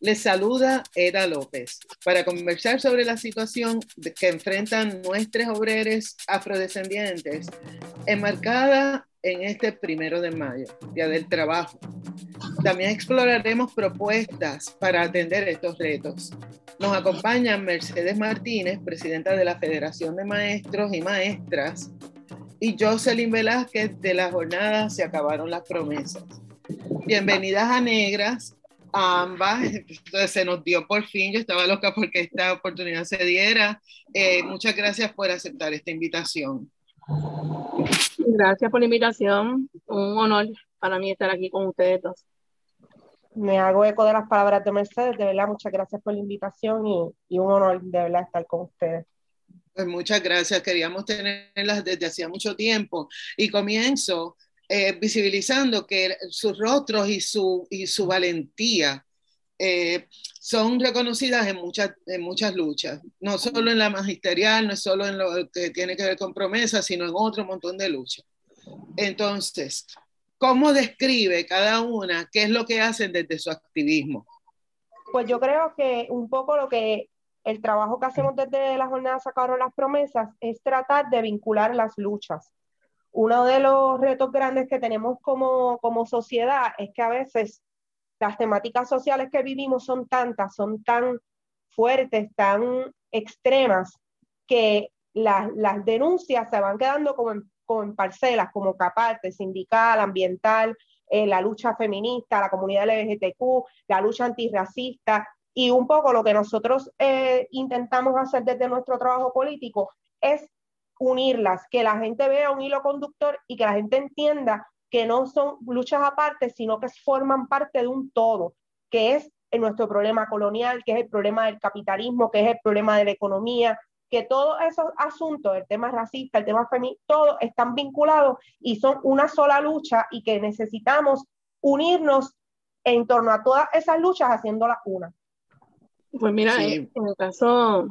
les saluda Eda López para conversar sobre la situación que enfrentan nuestros obreros afrodescendientes, enmarcada en este primero de mayo, Día del Trabajo. También exploraremos propuestas para atender estos retos. Nos acompaña Mercedes Martínez, presidenta de la Federación de Maestros y Maestras, y Jocelyn Velázquez de la jornada Se acabaron las promesas. Bienvenidas a Negras, a ambas. Entonces se nos dio por fin, yo estaba loca porque esta oportunidad se diera. Eh, muchas gracias por aceptar esta invitación. Gracias por la invitación. Un honor para mí estar aquí con ustedes dos. Me hago eco de las palabras de Mercedes. De verdad, muchas gracias por la invitación y, y un honor de verdad estar con ustedes. Pues muchas gracias. Queríamos tenerlas desde hacía mucho tiempo. Y comienzo eh, visibilizando que sus rostros y su, y su valentía eh, son reconocidas en muchas, en muchas luchas, no solo en la magisterial, no es solo en lo que tiene que ver con promesas, sino en otro montón de luchas. Entonces, ¿cómo describe cada una qué es lo que hacen desde su activismo? Pues yo creo que un poco lo que el trabajo que hacemos desde la jornada Sacaron las Promesas es tratar de vincular las luchas. Uno de los retos grandes que tenemos como, como sociedad es que a veces las temáticas sociales que vivimos son tantas, son tan fuertes, tan extremas, que las, denuncias se van quedando como en, parcelas, como caparte, sindical, ambiental, eh, la lucha feminista, la comunidad LGBTQ, la lucha antirracista. Y un poco lo que nosotros eh, intentamos hacer desde nuestro trabajo político es unirlas, que la gente vea un hilo conductor y que la gente entienda que no son luchas aparte, sino que forman parte de un todo, que es nuestro problema colonial, que es el problema del capitalismo, que es el problema de la economía, que todos esos asuntos, el tema racista, el tema feminista, todos están vinculados y son una sola lucha y que necesitamos unirnos en torno a todas esas luchas haciéndolas una. Pues mira, en el caso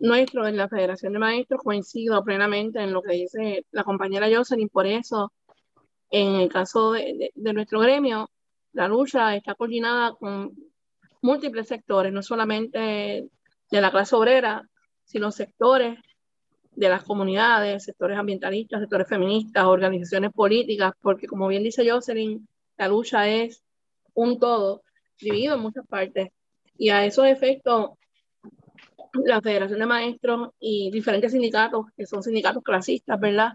nuestro, en la Federación de Maestros, coincido plenamente en lo que dice la compañera Jocelyn, por eso en el caso de, nuestro gremio, la lucha está coordinada con múltiples sectores, no solamente de la clase obrera, sino sectores de las comunidades, sectores ambientalistas, sectores feministas, organizaciones políticas, porque como bien dice Jocelyn, la lucha es un todo dividido en muchas partes. Y a esos efectos, la Federación de Maestros y diferentes sindicatos, que son sindicatos clasistas, ¿verdad?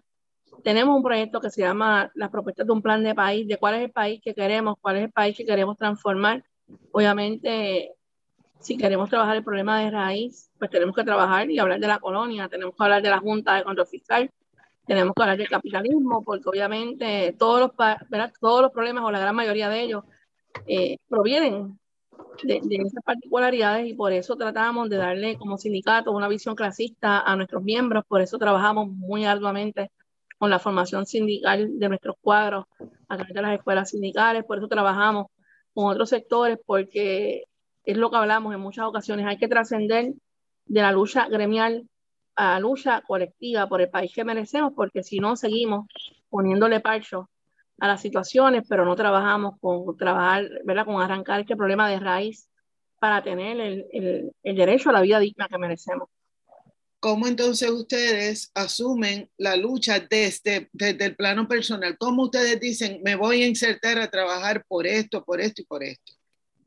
tenemos un proyecto que se llama las propuestas de un plan de país, de cuál es el país que queremos, cuál es el país que queremos transformar. Obviamente, si queremos trabajar el problema de raíz, pues tenemos que trabajar y hablar de la colonia, tenemos que hablar de la Junta de Control Fiscal, tenemos que hablar del capitalismo, porque obviamente todos los, todos los problemas o la gran mayoría de ellos eh, provienen de, de, esas particularidades y por eso tratamos de darle como sindicato una visión clasista a nuestros miembros, por eso trabajamos muy arduamente con la formación sindical de nuestros cuadros a través de las escuelas sindicales, por eso trabajamos con otros sectores, porque es lo que hablamos en muchas ocasiones, hay que trascender de la lucha gremial a la lucha colectiva por el país que merecemos, porque si no seguimos poniéndole parcho a las situaciones, pero no trabajamos con trabajar, ¿verdad? con arrancar este problema de raíz para tener el, el derecho a la vida digna que merecemos. ¿Cómo entonces ustedes asumen la lucha desde, desde el plano personal? ¿Cómo ustedes dicen, me voy a insertar a trabajar por esto, por esto y por esto?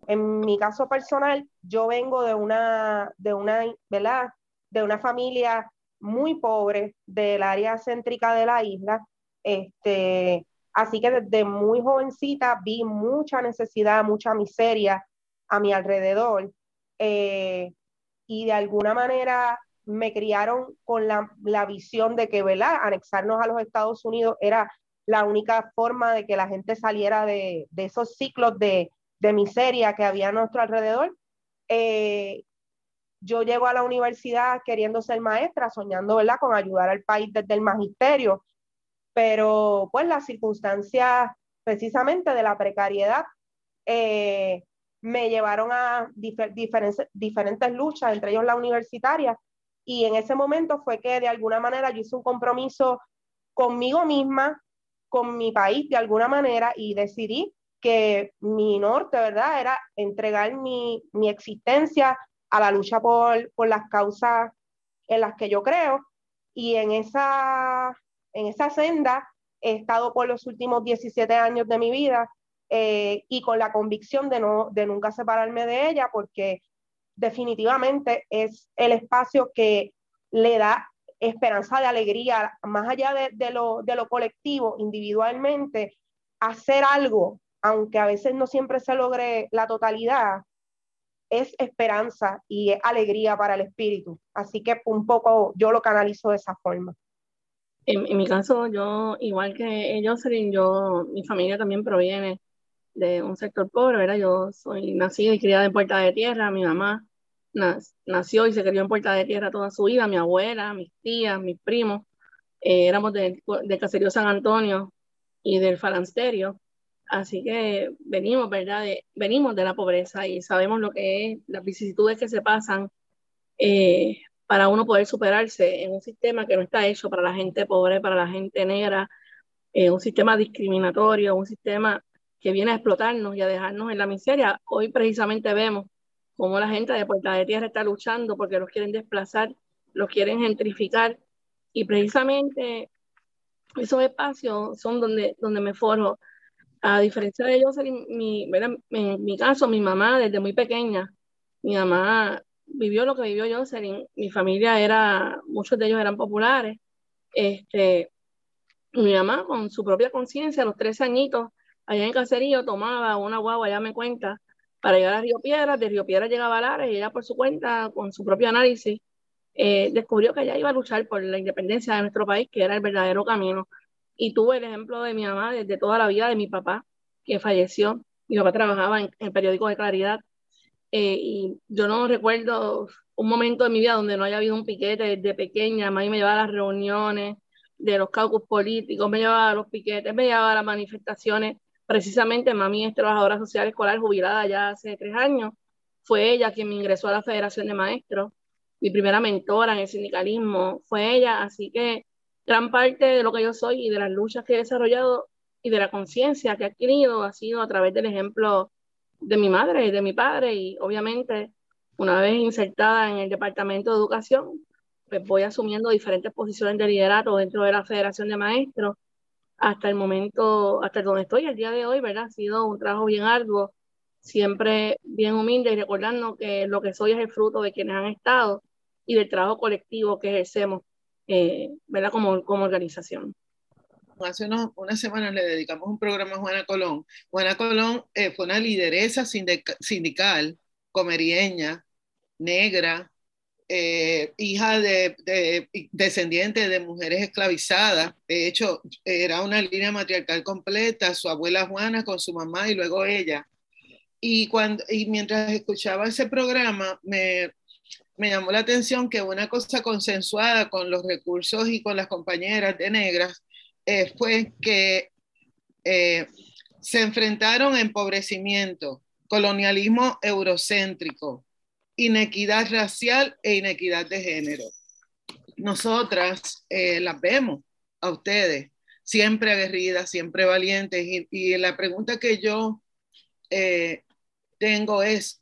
En mi caso personal, yo vengo de una, de una, ¿verdad? De una familia muy pobre del área céntrica de la isla. Este, Así que desde muy jovencita vi mucha necesidad, mucha miseria a mi alrededor. Eh, y de alguna manera me criaron con la, visión de que, ¿verdad? Anexarnos a los Estados Unidos era la única forma de que la gente saliera de, esos ciclos de, miseria que había a nuestro alrededor. Eh, yo llego a la universidad queriendo ser maestra, soñando, ¿verdad?, con ayudar al país desde el magisterio, pero pues las circunstancias precisamente de la precariedad eh, me llevaron a diferentes, diferentes luchas, entre ellos la universitaria, y en ese momento fue que de alguna manera yo hice un compromiso conmigo misma, con mi país de alguna manera, y decidí que mi norte, ¿verdad?, era entregar mi, mi existencia a la lucha por, por las causas en las que yo creo, y en esa en esa senda he estado por los últimos 17 años de mi vida eh, y con la convicción de, no, de nunca separarme de ella porque definitivamente es el espacio que le da esperanza de alegría, más allá de, lo, de lo colectivo, individualmente, hacer algo, aunque a veces no siempre se logre la totalidad, es esperanza y es alegría para el espíritu. Así que un poco yo lo canalizo de esa forma. En, mi caso, yo, igual que Jocelyn, yo, mi familia también proviene de un sector pobre, ¿verdad? Yo soy nacida y criada en Puerta de Tierra, mi mamá nació y se crió en Puerta de Tierra toda su vida, mi abuela, mis tías, mis primos, eh, éramos de, de Caserío San Antonio y del Falansterio, así que venimos, ¿verdad? venimos de la pobreza y sabemos lo que es, las vicisitudes que se pasan eh, para uno poder superarse en un sistema que no está hecho para la gente pobre, para la gente negra, eh, un sistema discriminatorio, un sistema que viene a explotarnos y a dejarnos en la miseria. Hoy precisamente vemos cómo la gente de Puerta de Tierra está luchando porque los quieren desplazar, los quieren gentrificar y precisamente esos espacios son donde, donde me forjo. A diferencia de ellos, en mi, en mi caso, mi mamá desde muy pequeña, mi mamá vivió lo que vivió Jocelyn. Mi familia era, muchos de ellos eran populares. Este, mi mamá, con su propia conciencia, a los 13 añitos, allá en Caserío, tomaba una guagua, ya me cuenta, para llegar a Río Piedras. De Río Piedras llegaba a Lares y ella, por su cuenta, con su propio análisis, eh, descubrió que ella iba a luchar por la independencia de nuestro país, que era el verdadero camino. Y tuve el ejemplo de mi mamá desde toda la vida, de mi papá, que falleció. Mi papá trabajaba en el periódico de Claridad eh, y yo no recuerdo un momento de mi vida donde no haya habido un piquete desde pequeña. Mami me llevaba a las reuniones de los caucus políticos, me llevaba a los piquetes, me llevaba a las manifestaciones. Precisamente, mami es trabajadora social escolar jubilada ya hace tres años. Fue ella quien me ingresó a la Federación de Maestros. Mi primera mentora en el sindicalismo fue ella. Así que gran parte de lo que yo soy y de las luchas que he desarrollado y de la conciencia que he adquirido ha sido a través del ejemplo de mi madre y de mi padre y obviamente una vez insertada en el Departamento de Educación, pues voy asumiendo diferentes posiciones de liderato dentro de la Federación de Maestros hasta el momento, hasta donde estoy el día de hoy, ¿verdad? Ha sido un trabajo bien arduo, siempre bien humilde y recordando que lo que soy es el fruto de quienes han estado y del trabajo colectivo que ejercemos, eh, ¿verdad? Como, como organización hace unas semanas le dedicamos un programa a Juana Colón. Juana Colón eh, fue una lideresa sindical, comerieña, negra, eh, hija de, de, descendiente de mujeres esclavizadas. De hecho, era una línea matriarcal completa, su abuela Juana con su mamá y luego ella. Y, cuando, y mientras escuchaba ese programa, me, me llamó la atención que una cosa consensuada con los recursos y con las compañeras de negras eh, fue que eh, se enfrentaron a empobrecimiento, colonialismo eurocéntrico, inequidad racial e inequidad de género. Nosotras eh, las vemos a ustedes, siempre aguerridas, siempre valientes, y, la pregunta que yo tengo es,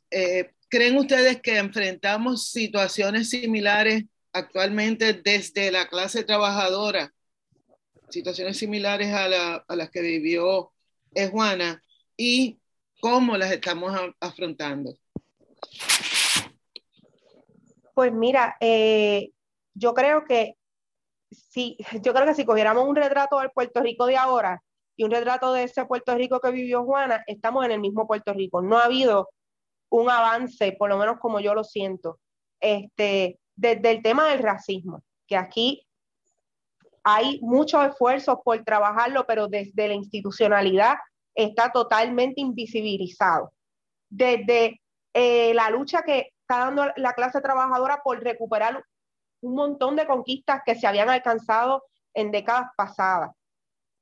¿creen ustedes que enfrentamos situaciones similares actualmente desde la clase trabajadora situaciones similares a, las que vivió Juana y cómo las estamos afrontando. Pues mira, eh, yo creo que si, yo creo que si cogiéramos un retrato del Puerto Rico de ahora, y un retrato de ese Puerto Rico que vivió Juana, estamos en el mismo Puerto Rico. No ha habido un avance, por lo menos como yo lo siento, este, desde el tema del racismo, que aquí hay muchos esfuerzos por trabajarlo, pero desde la institucionalidad está totalmente invisibilizado. Desde eh, la lucha que está dando la clase trabajadora por recuperar un montón de conquistas que se habían alcanzado en décadas pasadas.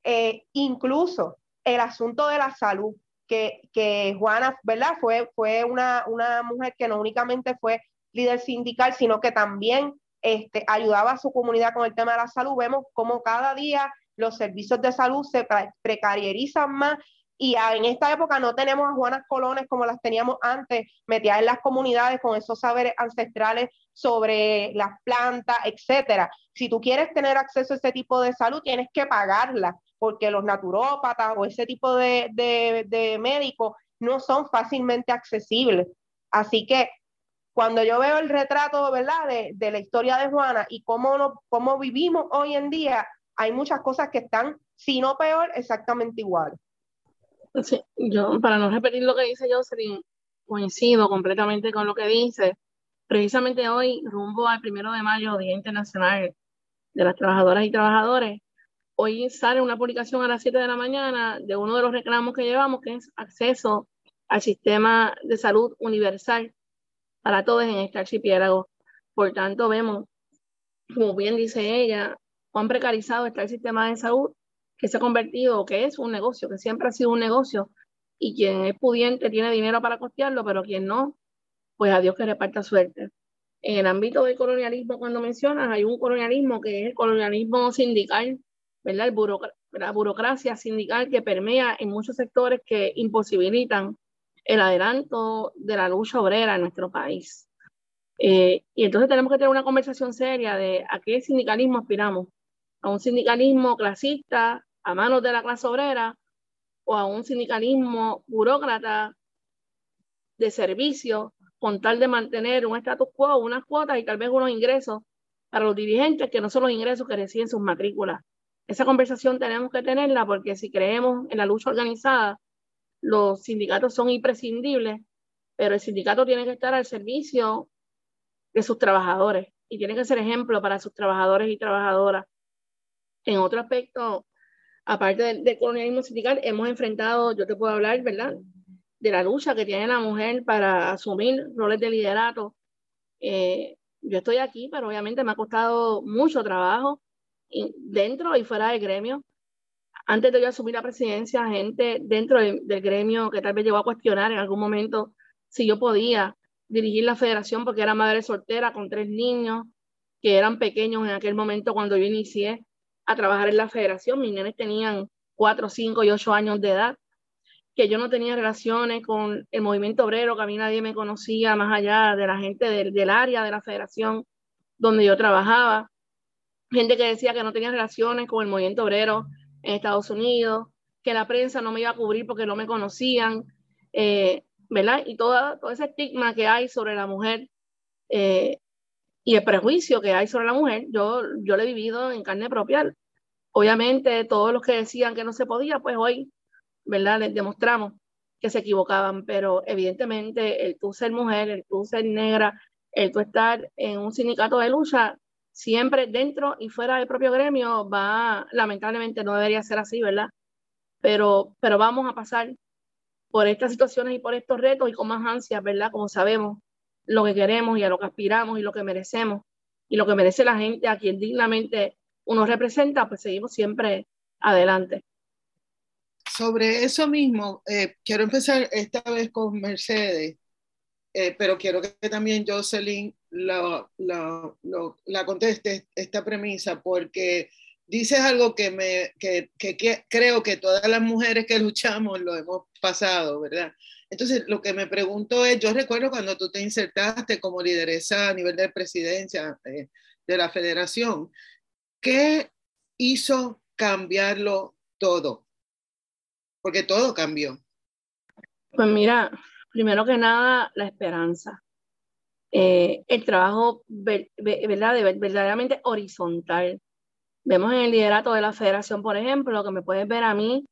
Eh, incluso el asunto de la salud, que, que Juana, ¿verdad? Fue, fue una, una, mujer que no únicamente fue líder sindical, sino que también este, ayudaba a su comunidad con el tema de la salud. Vemos cómo cada día los servicios de salud se precarizan más y en esta época no tenemos a Juanas Colones como las teníamos antes, metidas en las comunidades con esos saberes ancestrales sobre las plantas, etcétera. Si tú quieres tener acceso a ese tipo de salud, tienes que pagarla porque los naturópatas o ese tipo de, de, médicos no son fácilmente accesibles. Así que cuando yo veo el retrato, ¿verdad?, de, de la historia de Juana y cómo, no, cómo vivimos hoy en día, hay muchas cosas que están, si no peor, exactamente igual. Sí, yo, para no repetir lo que dice Jocelyn, coincido completamente con lo que dice. Precisamente hoy, rumbo al primero de mayo, Día Internacional de las Trabajadoras y Trabajadores, Hoy sale una publicación a las 7 de la mañana de uno de los reclamos que llevamos, que es acceso al sistema de salud universal para todos en este archipiélago. Por tanto, vemos, como bien dice ella, cuán precarizado está el sistema de salud, que se ha convertido, que es un negocio, que siempre ha sido un negocio, y quien es pudiente tiene dinero para costearlo, pero quien no, pues a Dios que reparta suerte. En el ámbito del colonialismo, cuando mencionas, hay un colonialismo que es el colonialismo sindical, ¿verdad? la burocracia sindical que permea en muchos sectores que imposibilitan el adelanto de la lucha obrera en nuestro país. Eh, y entonces tenemos que tener una conversación seria de a qué sindicalismo aspiramos. A un sindicalismo clasista, a manos de la clase obrera, o a un sindicalismo burócrata de servicio, con tal de mantener un status quo, unas cuotas y tal vez unos ingresos para los dirigentes que no son los ingresos que reciben sus matrículas esa conversación tenemos que tenerla porque si creemos en la lucha organizada, los sindicatos son imprescindibles, pero el sindicato tiene que estar al servicio de sus trabajadores y tiene que ser ejemplo para sus trabajadores y trabajadoras. En otro aspecto, aparte del, colonialismo sindical, hemos enfrentado, yo te puedo hablar, ¿verdad?, de la lucha que tiene la mujer para asumir roles de liderato. Eh, yo estoy aquí, pero obviamente me ha costado mucho trabajo dentro y fuera del gremio. Antes de yo asumir la presidencia, gente dentro del gremio que tal vez llegó a cuestionar en algún momento si yo podía dirigir la federación porque era madre soltera con tres niños que eran pequeños en aquel momento cuando yo inicié a trabajar en la federación. Mis nenes tenían cuatro, cinco y ocho años de edad, que yo no tenía relaciones con el movimiento obrero, que a mí nadie me conocía más allá de la gente del, del área de la federación donde yo trabajaba gente que decía que no tenía relaciones con el movimiento obrero en Estados Unidos, que la prensa no me iba a cubrir porque no me conocían, eh, ¿verdad? Y todo, todo ese estigma que hay sobre la mujer eh, y el prejuicio que hay sobre la mujer, yo, yo lo he vivido en carne propia. Obviamente, todos los que decían que no se podía, pues hoy, ¿verdad? Les demostramos que se equivocaban, pero evidentemente el tú ser mujer, el tú ser negra, el tú estar en un sindicato de lucha, siempre dentro y fuera del propio gremio va, lamentablemente no debería ser así, ¿verdad? Pero, pero vamos a pasar por estas situaciones y por estos retos y con más ansias, ¿verdad? Como sabemos lo que queremos y a lo que aspiramos y lo que merecemos y lo que merece la gente a quien dignamente uno representa, pues seguimos siempre adelante. Sobre eso mismo, eh, quiero empezar esta vez con Mercedes. Eh, pero quiero que también Jocelyn la, la, la, conteste esta premisa, porque dices algo que, me, que, que, creo que todas las mujeres que luchamos lo hemos pasado, ¿verdad? Entonces, lo que me pregunto es, yo recuerdo cuando tú te insertaste como lideresa a nivel de presidencia eh, de la federación, ¿qué hizo cambiarlo todo? Porque todo cambió. Pues mira, primero que nada, la esperanza. Eh, el trabajo ¿verdad? De, verdaderamente horizontal. Vemos en el liderato de la federación, por ejemplo, que me puedes ver a mí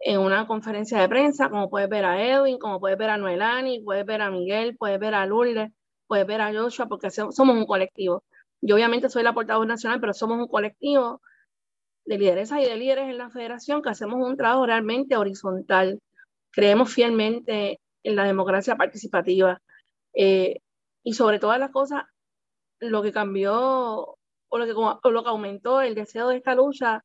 en una conferencia de prensa, como puedes ver a Edwin, como puedes ver a Noelani, puedes ver a Miguel, puedes ver a Lourdes, puedes ver a Joshua, porque somos un colectivo. Yo obviamente soy la portavoz nacional, pero somos un colectivo de lideresas y de líderes en la federación que hacemos un trabajo realmente horizontal. Creemos fielmente en la democracia participativa. Eh, y sobre todas las cosas, lo que cambió o lo que, o lo que aumentó el deseo de esta lucha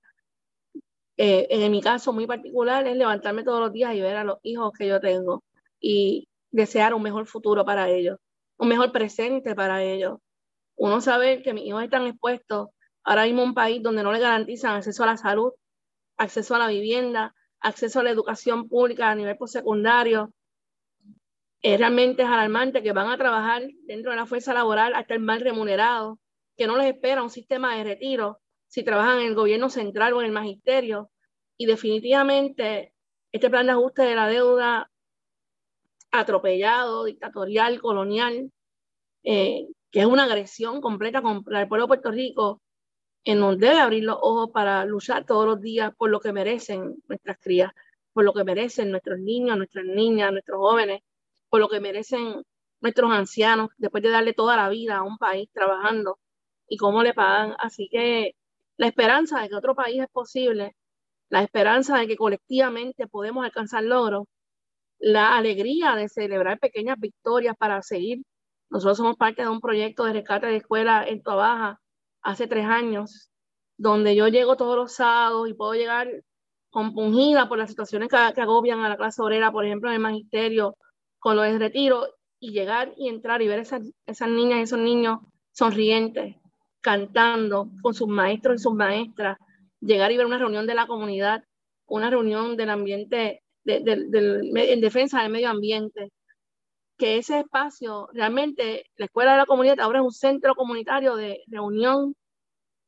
eh, en mi caso muy particular, es levantarme todos los días y ver a los hijos que yo tengo y desear un mejor futuro para ellos, un mejor presente para ellos. Uno sabe que mis hijos están expuestos ahora mismo a un país donde no le garantizan acceso a la salud, acceso a la vivienda, acceso a la educación pública a nivel postsecundario. Es realmente alarmante que van a trabajar dentro de la fuerza laboral hasta el mal remunerado, que no les espera un sistema de retiro si trabajan en el gobierno central o en el magisterio. Y definitivamente este plan de ajuste de la deuda atropellado, dictatorial, colonial, eh, que es una agresión completa contra el pueblo de Puerto Rico, en donde debe abrir los ojos para luchar todos los días por lo que merecen nuestras crías, por lo que merecen nuestros niños, nuestras niñas, nuestros jóvenes, por lo que merecen nuestros ancianos, después de darle toda la vida a un país trabajando y cómo le pagan. Así que la esperanza de que otro país es posible, la esperanza de que colectivamente podemos alcanzar logros, la alegría de celebrar pequeñas victorias para seguir. Nosotros somos parte de un proyecto de rescate de escuela en Baja hace tres años, donde yo llego todos los sábados y puedo llegar compungida por las situaciones que, agobian a la clase obrera, por ejemplo, en el magisterio, con lo de retiro, y llegar y entrar y ver esas, esas niñas y esos niños sonrientes, cantando con sus maestros y sus maestras, llegar y ver una reunión de la comunidad, una reunión del ambiente, en defensa del medio ambiente, que ese espacio, realmente la Escuela de la Comunidad ahora es un centro comunitario de reunión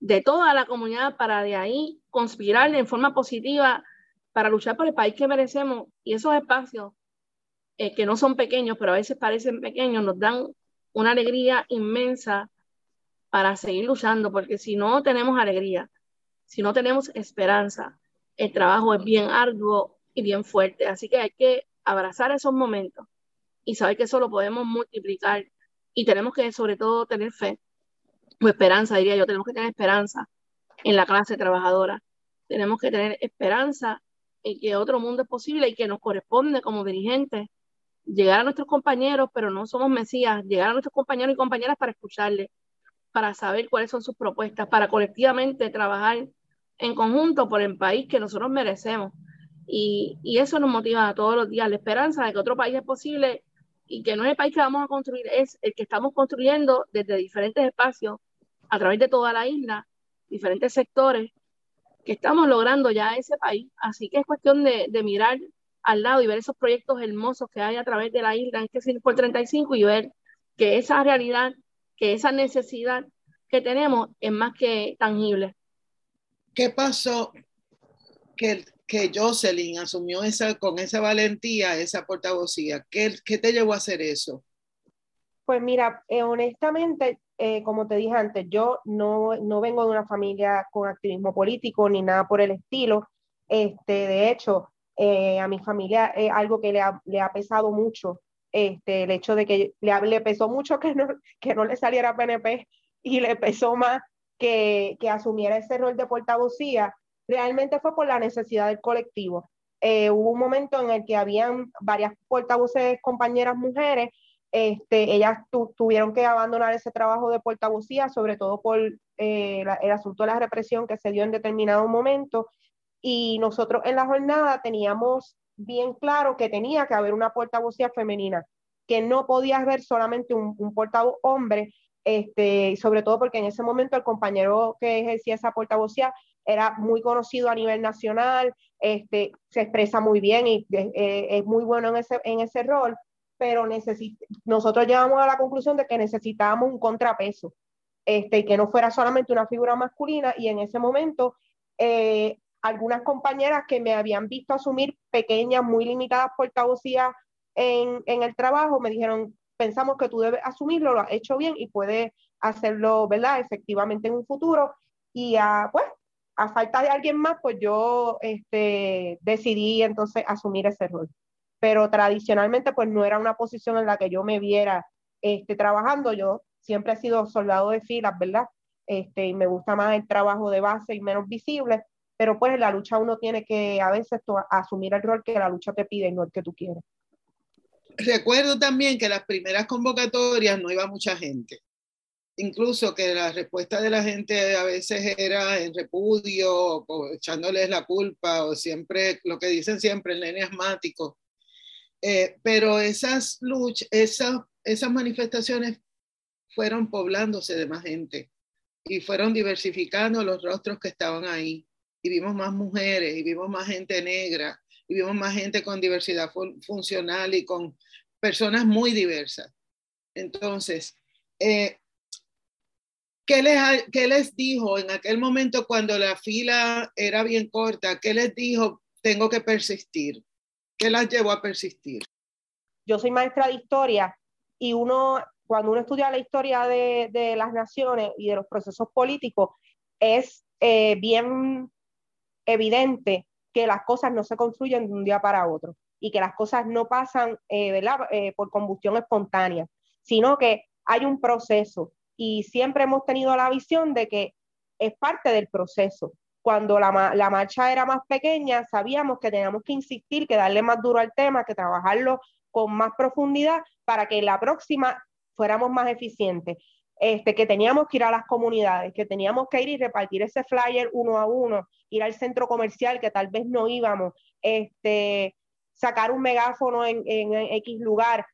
de toda la comunidad para de ahí conspirar en forma positiva para luchar por el país que merecemos. Y esos espacios, eh, que no son pequeños, pero a veces parecen pequeños, nos dan una alegría inmensa para seguir luchando, porque si no tenemos alegría, si no tenemos esperanza, el trabajo es bien arduo y bien fuerte. Así que hay que abrazar esos momentos y saber que eso lo podemos multiplicar y tenemos que sobre todo tener fe o esperanza, diría yo, tenemos que tener esperanza en la clase trabajadora. Tenemos que tener esperanza en que otro mundo es posible y que nos corresponde como dirigentes llegar a nuestros compañeros, pero no somos mesías, llegar a nuestros compañeros y compañeras para escucharles, para saber cuáles son sus propuestas, para colectivamente trabajar en conjunto por el país que nosotros merecemos. Y, y, eso nos motiva a todos los días, la esperanza de que otro país es posible y que no es el país que vamos a construir, es el que estamos construyendo desde diferentes espacios, a través de toda la isla, diferentes sectores, que estamos logrando ya ese país. Así que es cuestión de, de mirar al lado y ver esos proyectos hermosos que hay a través de la isla en este por 35 y ver que esa realidad que esa necesidad que tenemos es más que tangible. ¿Qué pasó que, que Jocelyn asumió esa, con esa valentía, esa portavocía? ¿Qué, qué te llevó a hacer eso? Pues mira, eh, honestamente, eh, como te dije antes, yo no, no, vengo de una familia con activismo político ni nada por el estilo. Este, de hecho, eh, a mi familia es algo que le ha, le ha pesado mucho este, el hecho de que le, le pesó mucho que no, que no le saliera PNP y le pesó más que, que asumiera ese rol de portavocía, realmente fue por la necesidad del colectivo. Eh, hubo un momento en el que habían varias portavoces compañeras mujeres, este, ellas tuvieron que abandonar ese trabajo de portavocía, sobre todo por eh, el asunto de la represión que se dio en determinado momento. Y nosotros en la jornada teníamos bien claro que tenía que haber una portavocía femenina, que no podía haber solamente un, portavoz hombre, este, sobre todo porque en ese momento el compañero que ejercía esa portavocía era muy conocido a nivel nacional, este, se expresa muy bien y eh, es muy bueno en ese, en ese rol, pero nosotros llegamos a la conclusión de que necesitábamos un contrapeso, este, que no fuera solamente una figura masculina, y en ese momento eh, algunas compañeras que me habían visto asumir pequeñas, muy limitadas portavocías en, en el trabajo, me dijeron, pensamos que tú debes asumirlo, lo has hecho bien y puedes hacerlo, ¿verdad? Efectivamente en un futuro. Y uh, pues a falta de alguien más, pues yo este, decidí entonces asumir ese rol. Pero tradicionalmente, pues no era una posición en la que yo me viera este, trabajando. Yo siempre he sido soldado de filas, ¿verdad? Este, y me gusta más el trabajo de base y menos visible, pero pues en la lucha uno tiene que a veces asumir el rol que la lucha te pide y no el que tú quieres. Recuerdo también que las primeras convocatorias no iba mucha gente incluso que la respuesta de la gente a veces era en repudio o echándoles la culpa o siempre lo que dicen siempre el nene asmático. Eh, pero esas luchas, esas, esas manifestaciones fueron poblándose de más gente y fueron diversificando los rostros que estaban ahí. Y vimos más mujeres, y vimos más gente negra, y vimos más gente con diversidad funcional y con personas muy diversas. Entonces, eh, ¿Qué les, ¿Qué les dijo en aquel momento cuando la fila era bien corta? ¿Qué les dijo? Tengo que persistir. ¿Qué las llevó a persistir? Yo soy maestra de historia y uno, cuando uno estudia la historia de, de las naciones y de los procesos políticos, es eh, bien evidente que las cosas no se construyen de un día para otro y que las cosas no pasan eh, eh, por combustión espontánea, sino que hay un proceso y siempre hemos tenido la visión de que es parte del proceso. Cuando la, la, marcha era más pequeña, sabíamos que teníamos que insistir, que darle más duro al tema, que trabajarlo con más profundidad para que la próxima fuéramos más eficientes. Este, que teníamos que ir a las comunidades, que teníamos que ir y repartir ese flyer uno a uno, ir al centro comercial que tal vez no íbamos, este, sacar un megáfono en, en X lugar,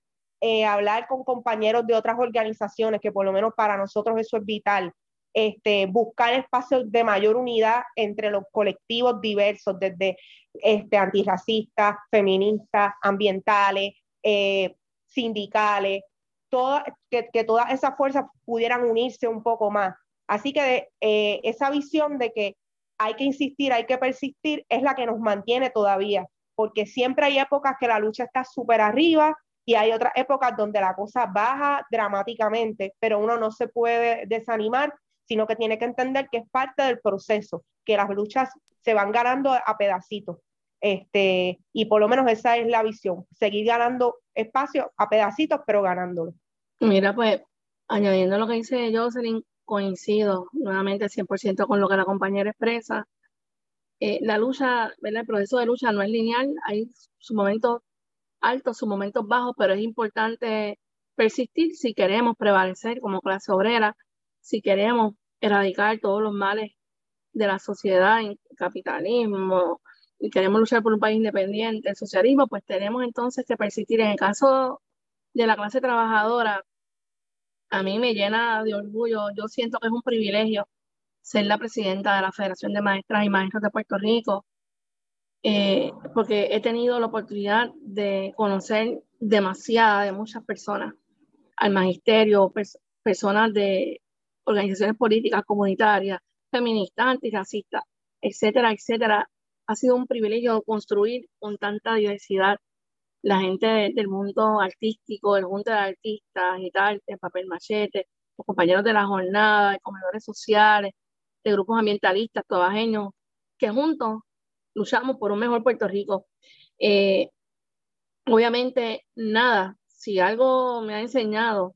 eh, hablar con compañeros de otras organizaciones, que por lo menos para nosotros eso es vital, este, buscar espacios de mayor unidad entre los colectivos diversos, desde este, antirracistas, feministas, ambientales, eh, sindicales, que, que, todas esas fuerzas pudieran unirse un poco más. Así que eh, esa visión de que hay que insistir, hay que persistir, es la que nos mantiene todavía, porque siempre hay épocas que la lucha está súper arriba y hay otras épocas donde la cosa baja dramáticamente, pero uno no se puede desanimar, sino que tiene que entender que es parte del proceso, que las luchas se van ganando a pedacitos. Este, y por lo menos esa es la visión, seguir ganando espacio a pedacitos, pero ganándolo. Mira, pues añadiendo lo que dice Jocelyn, coincido nuevamente 100% con lo que la compañera expresa. Eh, la lucha, el proceso de lucha no es lineal, hay su momento altos, sus momentos bajos, pero es importante persistir si queremos prevalecer como clase obrera, si queremos erradicar todos los males de la sociedad, el capitalismo, y queremos luchar por un país independiente, el socialismo, pues tenemos entonces que persistir. En el caso de la clase trabajadora, a mí me llena de orgullo, yo siento que es un privilegio ser la presidenta de la Federación de Maestras y Maestros de Puerto Rico, eh, porque he tenido la oportunidad de conocer demasiada de muchas personas, al magisterio, personas de organizaciones políticas, comunitarias, feministas, antirracistas, etcétera, etcétera. Ha sido un privilegio construir con tanta diversidad la gente del mundo artístico, el mundo de artistas y tal, de papel machete, los compañeros de la jornada, de comedores sociales, de grupos ambientalistas, tobajeños, que juntos luchamos por un mejor Puerto Rico. Eh, obviamente, nada, si algo me ha enseñado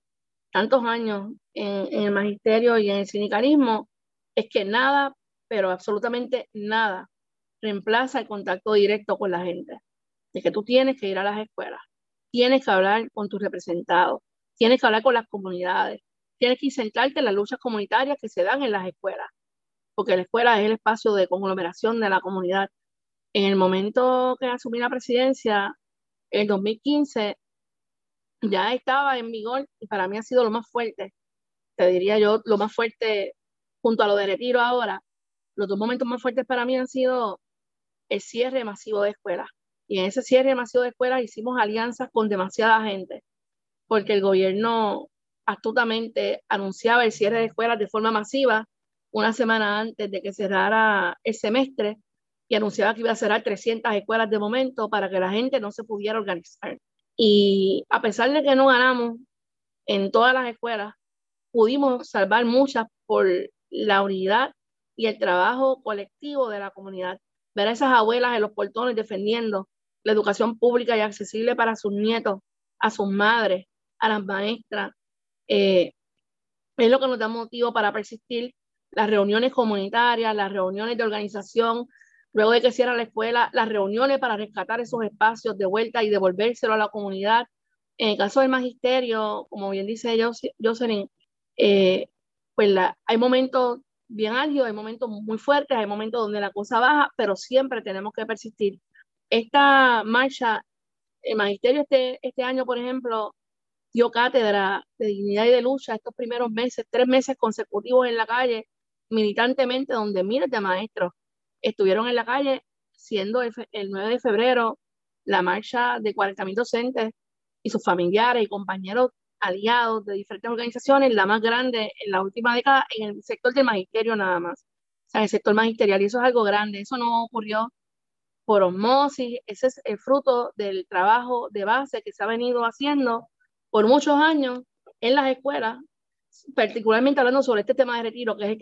tantos años en, el magisterio y en el sindicalismo, es que nada, pero absolutamente nada, reemplaza el contacto directo con la gente. De que tú tienes que ir a las escuelas, tienes que hablar con tus representados, tienes que hablar con las comunidades, tienes que centrarte en las luchas comunitarias que se dan en las escuelas, porque la escuela es el espacio de conglomeración de la comunidad en el momento que asumí la presidencia, en 2015, ya estaba en vigor y para mí ha sido lo más fuerte, te diría yo, lo más fuerte junto a lo de retiro ahora, los dos momentos más fuertes para mí han sido el cierre masivo de escuelas. Y en ese cierre masivo de escuelas hicimos alianzas con demasiada gente, porque el gobierno astutamente anunciaba el cierre de escuelas de forma masiva una semana antes de que cerrara el semestre y anunciaba que iba a cerrar 300 escuelas de momento para que la gente no se pudiera organizar. Y a pesar de que no ganamos en todas las escuelas, pudimos salvar muchas por la unidad y el trabajo colectivo de la comunidad. Ver a esas abuelas en los portones defendiendo la educación pública y accesible para sus nietos, a sus madres, a las maestras, eh, es lo que nos da motivo para persistir. Las reuniones comunitarias, las reuniones de organización, luego de que cierra la escuela, las reuniones para rescatar esos espacios de vuelta y devolvérselo a la comunidad. En el caso del magisterio, como bien dice Jocelyn, eh, pues la, hay momentos bien álgidos, hay momentos muy fuertes, hay momentos donde la cosa baja, pero siempre tenemos que persistir. Esta marcha, el magisterio este, este año, por ejemplo, dio cátedra de dignidad y de lucha estos primeros meses, tres meses consecutivos en la calle, militantemente, donde miles de maestros estuvieron en la calle, siendo el, 9 de febrero la marcha de 40.000 docentes y sus familiares y compañeros aliados de diferentes organizaciones, la más grande en la última década en el sector del magisterio nada más, o sea, en el sector magisterial, y eso es algo grande, eso no ocurrió por osmosis, ese es el fruto del trabajo de base que se ha venido haciendo por muchos años en las escuelas, particularmente hablando sobre este tema de retiro, que es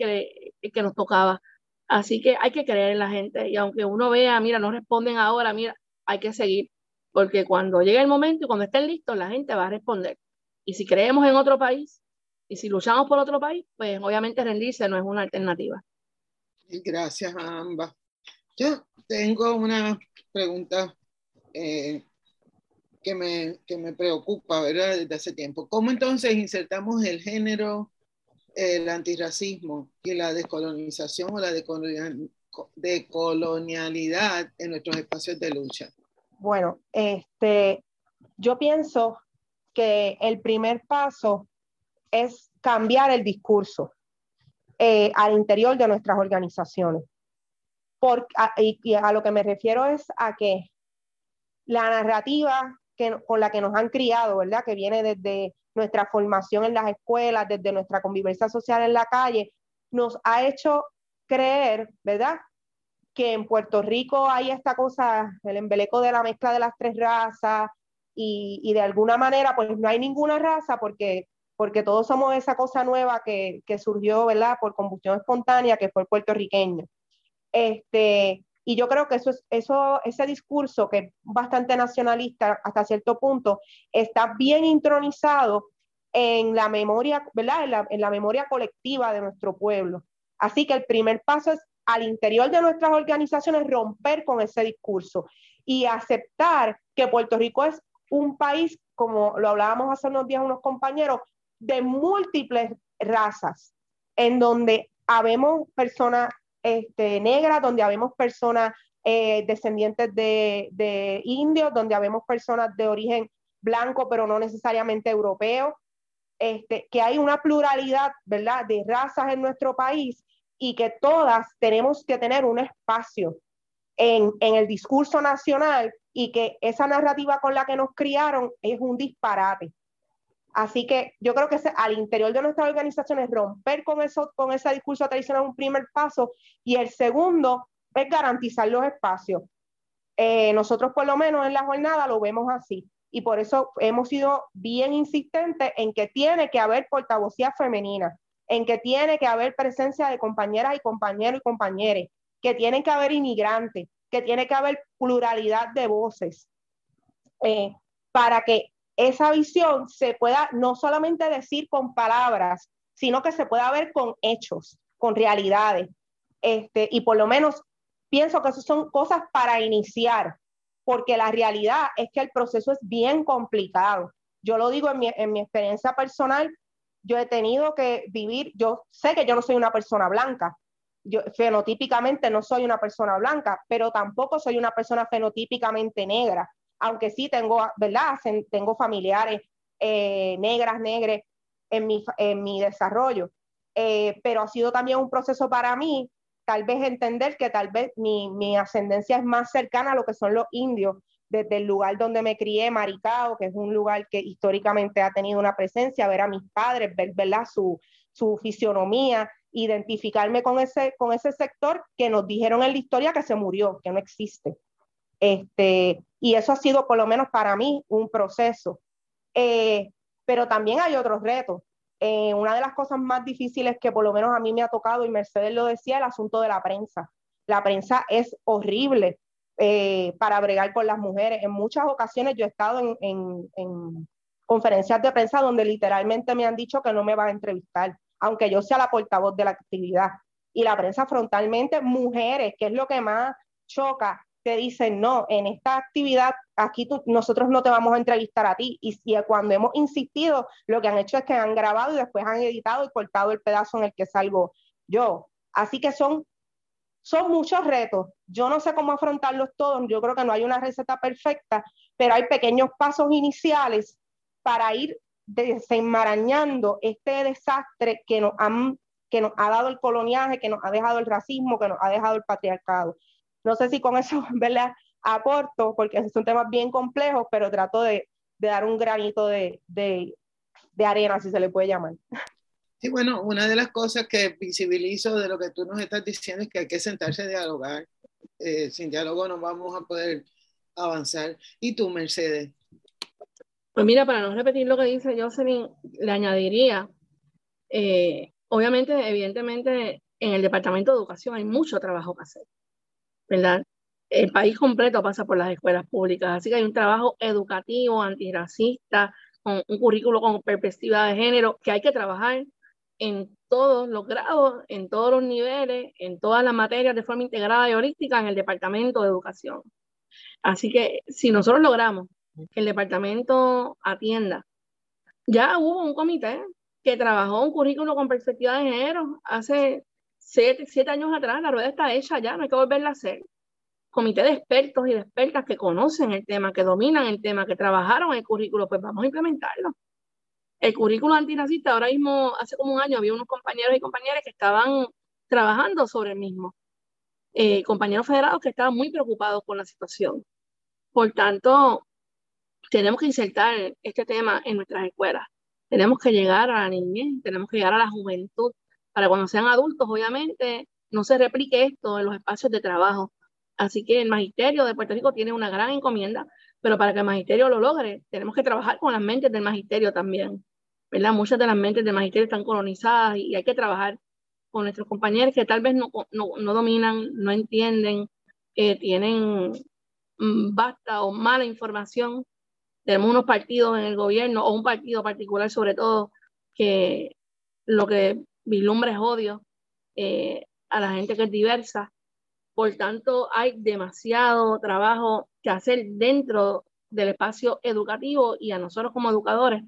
el que, nos tocaba. Así que hay que creer en la gente y aunque uno vea, mira, no responden ahora, mira, hay que seguir, porque cuando llegue el momento y cuando estén listos, la gente va a responder. Y si creemos en otro país y si luchamos por otro país, pues obviamente rendirse no es una alternativa. Gracias a ambas. Yo tengo una pregunta eh, que me, que me preocupa, ¿verdad? Desde hace tiempo. ¿Cómo entonces insertamos el género, el antirracismo y la descolonización o la decolonialidad en nuestros espacios de lucha? Bueno, este, yo pienso que el primer paso es cambiar el discurso eh, al interior de nuestras organizaciones. Y a lo que me refiero es a que la narrativa con la que nos han criado, ¿verdad? Que viene desde nuestra formación en las escuelas, desde nuestra convivencia social en la calle, nos ha hecho creer, ¿verdad? Que en Puerto Rico hay esta cosa, el embeleco de la mezcla de las tres razas y, y de alguna manera pues no hay ninguna raza porque, porque todos somos esa cosa nueva que, que surgió, ¿verdad? Por combustión espontánea, que fue el puertorriqueño. Este, y yo creo que eso, eso, ese discurso, que es bastante nacionalista hasta cierto punto, está bien intronizado en la memoria, ¿verdad? En la, en la memoria colectiva de nuestro pueblo. Así que el primer paso es al interior de nuestras organizaciones romper con ese discurso y aceptar que Puerto Rico es un país, como lo hablábamos hace unos días unos compañeros, de múltiples razas, en donde habemos personas este, negras, donde habemos personas eh, descendientes de, indios, donde habemos personas de origen blanco, pero no necesariamente europeo, este, que hay una pluralidad, ¿verdad?, de razas en nuestro país y que todas tenemos que tener un espacio en, en, el discurso nacional y que esa narrativa con la que nos criaron es un disparate. Así que yo creo que al interior de nuestras organizaciones romper con, eso, con ese discurso tradicional es un primer paso y el segundo es garantizar los espacios. Eh, nosotros por lo menos en la jornada lo vemos así y por eso hemos sido bien insistentes en que tiene que haber portavocía femenina, en que tiene que haber presencia de compañeras y compañeros y compañeras, que tiene que haber inmigrantes, que tiene que haber pluralidad de voces, eh, para que esa visión se pueda no solamente decir con palabras, sino que se pueda ver con hechos, con realidades. Este, y por lo menos pienso que esas son cosas para iniciar, porque la realidad es que el proceso es bien complicado. Yo lo digo en mi, en mi experiencia personal, yo he tenido que vivir, yo sé que yo no soy una persona blanca, yo fenotípicamente no soy una persona blanca, pero tampoco soy una persona fenotípicamente negra aunque sí tengo, ¿verdad? Tengo familiares eh, negras, negres en mi, en mi desarrollo, eh, pero ha sido también un proceso para mí, tal vez entender que tal vez mi, mi, ascendencia es más cercana a lo que son los indios, desde el lugar donde me crié, Maricao, que es un lugar que históricamente ha tenido una presencia, ver a mis padres, ver ¿verdad? Su, su fisionomía, identificarme con ese, con ese sector que nos dijeron en la historia que se murió, que no existe. Este, y eso ha sido, por lo menos para mí, un proceso. Eh, pero también hay otros retos. eh, una de las cosas más difíciles que por lo menos a mí me ha tocado, y Mercedes lo decía, el asunto de la prensa. La prensa es horrible eh, para bregar con las mujeres. En muchas ocasiones yo he estado en, en, conferencias de prensa donde literalmente me han dicho que no me van a entrevistar, aunque yo sea la portavoz de la actividad. Y la prensa frontalmente, mujeres, que es lo que más choca, te dicen, no, en esta actividad aquí nosotros no te vamos a entrevistar a ti. Y cuando hemos insistido, lo que han hecho es que han grabado y después han editado y cortado el pedazo en el que salgo yo. Así que son, son muchos retos. Yo no sé cómo afrontarlos todos. Yo creo que no hay una receta perfecta, pero hay pequeños pasos iniciales para ir desenmarañando este desastre que nos, han, que nos ha dado el coloniaje, que nos ha dejado el racismo, que nos ha dejado el patriarcado. No sé si con eso, ¿verdad? Aporto, porque son temas bien complejos, pero trato de, dar un granito de, arena, si se le puede llamar. Sí, bueno, una de las cosas que visibilizo de lo que tú nos estás diciendo es que hay que sentarse a dialogar. Eh, sin diálogo no vamos a poder avanzar. ¿Y tú, Mercedes? Pues mira, para no repetir lo que dice Jocelyn, le añadiría, eh, obviamente, evidentemente, en el Departamento de Educación hay mucho trabajo que hacer. ¿Verdad? El país completo pasa por las escuelas públicas, así que hay un trabajo educativo, antirracista, con un currículo con perspectiva de género que hay que trabajar en todos los grados, en todos los niveles, en todas las materias de forma integrada y holística en el Departamento de Educación. Así que si nosotros logramos que el departamento atienda, ya hubo un comité que trabajó un currículo con perspectiva de género hace siete, años atrás, la rueda está hecha ya, no hay que volverla a hacer. Comité de expertos y de expertas que conocen el tema, que dominan el tema, que trabajaron el currículo, pues vamos a implementarlo. El currículo antirracista, ahora mismo, hace como un año, había unos compañeros y compañeras que estaban trabajando sobre el mismo. Eh, compañeros federados que estaban muy preocupados con la situación. Por tanto, tenemos que insertar este tema en nuestras escuelas. Tenemos que llegar a la niñez, tenemos que llegar a la juventud, para cuando sean adultos, obviamente, no se replique esto en los espacios de trabajo. Así que el magisterio de Puerto Rico tiene una gran encomienda, pero para que el magisterio lo logre, tenemos que trabajar con las mentes del magisterio también. ¿verdad? Muchas de las mentes del magisterio están colonizadas y hay que trabajar con nuestros compañeros que tal vez no, no, dominan, no entienden, eh, tienen mm, basta o mala información. Tenemos unos partidos en el gobierno o un partido particular sobre todo que lo que vislumbres odio eh, a la gente que es diversa. Por tanto, hay demasiado trabajo que hacer dentro del espacio educativo y a nosotros como educadores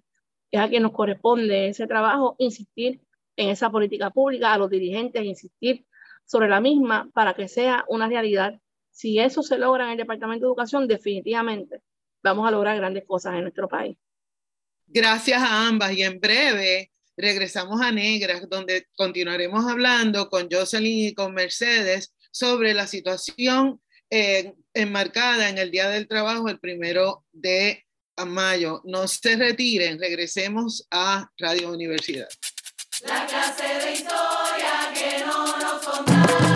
es a quien nos corresponde ese trabajo, insistir en esa política pública, a los dirigentes, insistir sobre la misma para que sea una realidad. Si eso se logra en el Departamento de Educación, definitivamente vamos a lograr grandes cosas en nuestro país. Gracias a ambas y en breve regresamos a Negras, donde continuaremos hablando con Jocelyn y con Mercedes sobre la situación eh, enmarcada en el Día del Trabajo, el primero de mayo. No se retiren, regresemos a Radio Universidad. La clase de historia que no nos contaron,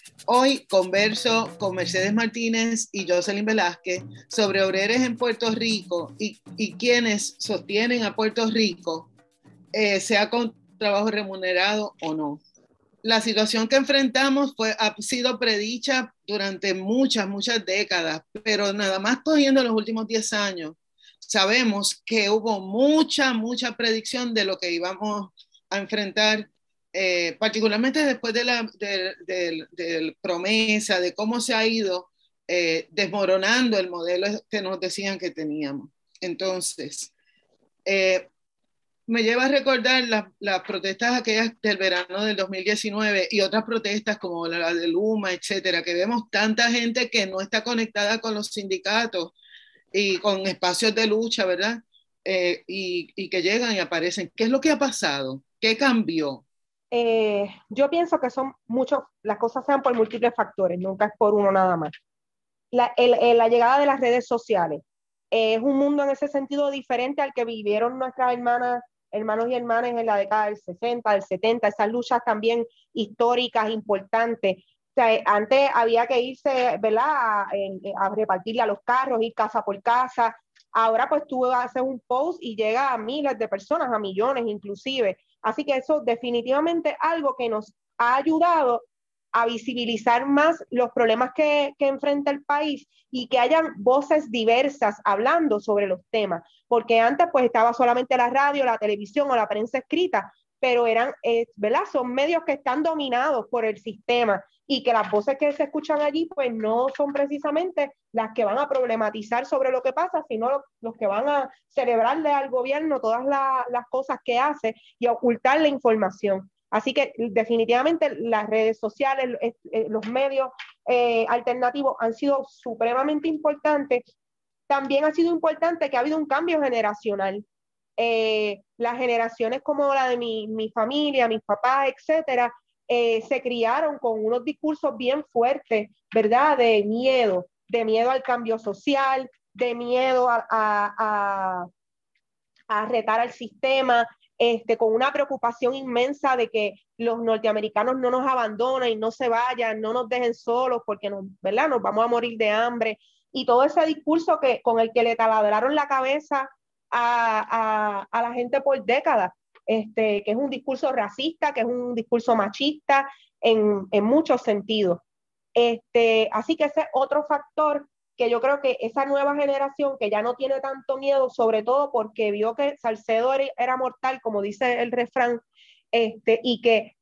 Hoy converso con Mercedes Martínez y Jocelyn Velázquez sobre obreros en Puerto Rico y, quienes sostienen a Puerto Rico, eh, sea con trabajo remunerado o no. La situación que enfrentamos fue, ha sido predicha durante muchas, muchas décadas, pero nada más cogiendo los últimos 10 años, sabemos que hubo mucha, mucha predicción de lo que íbamos a enfrentar eh, particularmente después de la promesa, de cómo se ha ido eh, desmoronando el modelo que nos decían que teníamos. Entonces, eh, me lleva a recordar las protestas aquellas del verano del 2019 y otras protestas como la de Luma, etcétera, que vemos tanta gente que no está conectada con los sindicatos y con espacios de lucha, ¿verdad? y, y que llegan y aparecen. ¿Qué es lo que ha pasado? ¿Qué cambió? Eh, yo pienso que son muchos, las cosas sean por múltiples factores, nunca es por uno nada más. La, la llegada de las redes sociales es un mundo en ese sentido diferente al que vivieron nuestras hermanas, hermanos y hermanas en la década del 60, del 70, esas luchas también históricas, importantes. antes había que irse, ¿verdad?, a, a repartirle a los carros, ir casa por casa. Ahora pues tú haces un post y llega a miles de personas, a millones inclusive. Así que eso definitivamente algo que nos ha ayudado a visibilizar más los problemas que, que, enfrenta el país y que hayan voces diversas hablando sobre los temas, porque antes pues estaba solamente la radio, la televisión o la prensa escrita, pero eran, eh, ¿verdad? Son medios que están dominados por el sistema y que las voces que se escuchan allí pues no son precisamente las que van a problematizar sobre lo que pasa, sino los, que van a celebrarle al gobierno todas las cosas que hace y ocultar la información. Así que definitivamente las redes sociales, eh, los medios eh, alternativos han sido supremamente importantes. También ha sido importante que ha habido un cambio generacional. Eh, las generaciones como la de mi, mi familia, mis papás, etcétera, se criaron con unos discursos bien fuertes, ¿verdad? De miedo, de miedo al cambio social, de miedo a, a, retar al sistema, este, con una preocupación inmensa de que los norteamericanos no nos abandonen no se vayan, no nos dejen solos porque nos, ¿verdad? nos vamos a morir de hambre. Y todo ese discurso que, con el que le taladraron la cabeza a, la gente por décadas, este, que es un discurso racista, que es un discurso machista en, en muchos sentidos. Este, así que ese es otro factor que yo creo que esa nueva generación que ya no tiene tanto miedo, sobre todo porque vio que Salcedo era, mortal, como dice el refrán, este, y que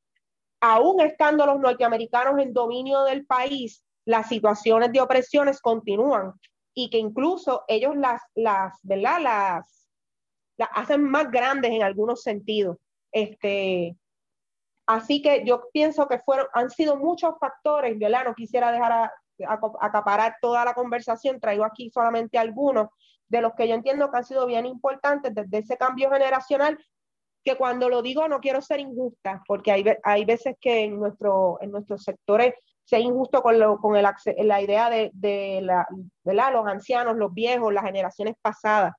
aún estando los norteamericanos en dominio del país, las situaciones de opresiones continúan y que incluso ellos las, las, ¿verdad? Las, las hacen más grandes en algunos sentidos. Este, así que yo pienso que fueron, han sido muchos factores, ¿verdad? No quisiera dejar a, acaparar toda la conversación, traigo aquí solamente algunos de los que yo entiendo que han sido bien importantes desde ese cambio generacional, que cuando lo digo no quiero ser injusta, porque hay, hay veces que en, nuestro, en nuestros sectores se injusto con, lo, con el, la idea de, de la, los ancianos, los viejos, las generaciones pasadas.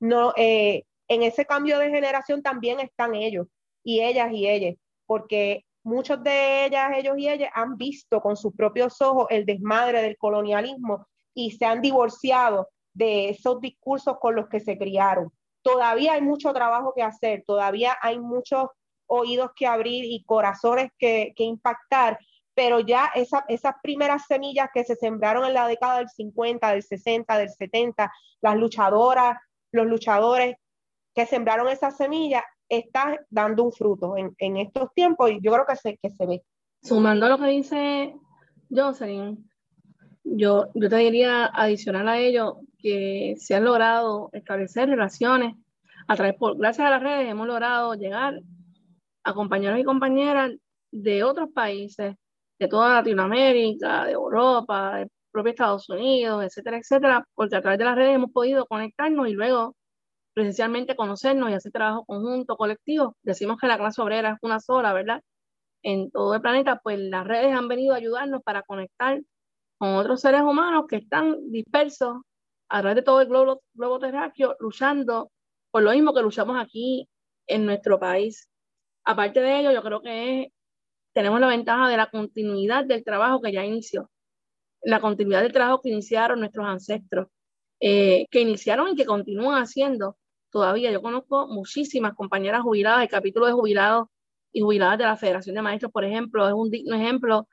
No, eh, en ese cambio de generación también están ellos y ellas y ellas, porque muchos de ellas, ellos y ellas han visto con sus propios ojos el desmadre del colonialismo y se han divorciado de esos discursos con los que se criaron. Todavía hay mucho trabajo que hacer, todavía hay muchos oídos que abrir y corazones que, impactar, pero ya esas primeras semillas que se sembraron en la década del 50, del 60, del 70, las luchadoras, los luchadores que sembraron esas semillas, está dando un fruto en, en, estos tiempos y yo creo que se, que se ve. Sumando a lo que dice Jocelyn, yo, yo te diría adicional a ello que se han logrado establecer relaciones a través, por, gracias a las redes, hemos logrado llegar a compañeros y compañeras de otros países, de toda Latinoamérica, de Europa, de propio Estados Unidos, etcétera, etcétera, porque a través de las redes hemos podido conectarnos y luego presencialmente conocernos y hacer trabajo conjunto, colectivo. Decimos que la clase obrera es una sola, ¿verdad? En todo el planeta, pues las redes han venido a ayudarnos para conectar con otros seres humanos que están dispersos a través de todo el globo, terráqueo, luchando por lo mismo que luchamos aquí en nuestro país. Aparte de ello, yo creo que tenemos la ventaja de la continuidad del trabajo que ya inició, la continuidad del trabajo que iniciaron nuestros ancestros, eh, que iniciaron y que continúan haciendo todavía. Yo conozco muchísimas compañeras jubiladas, el capítulo de jubilados y jubiladas de la Federación de Maestros, por ejemplo, es un digno ejemplo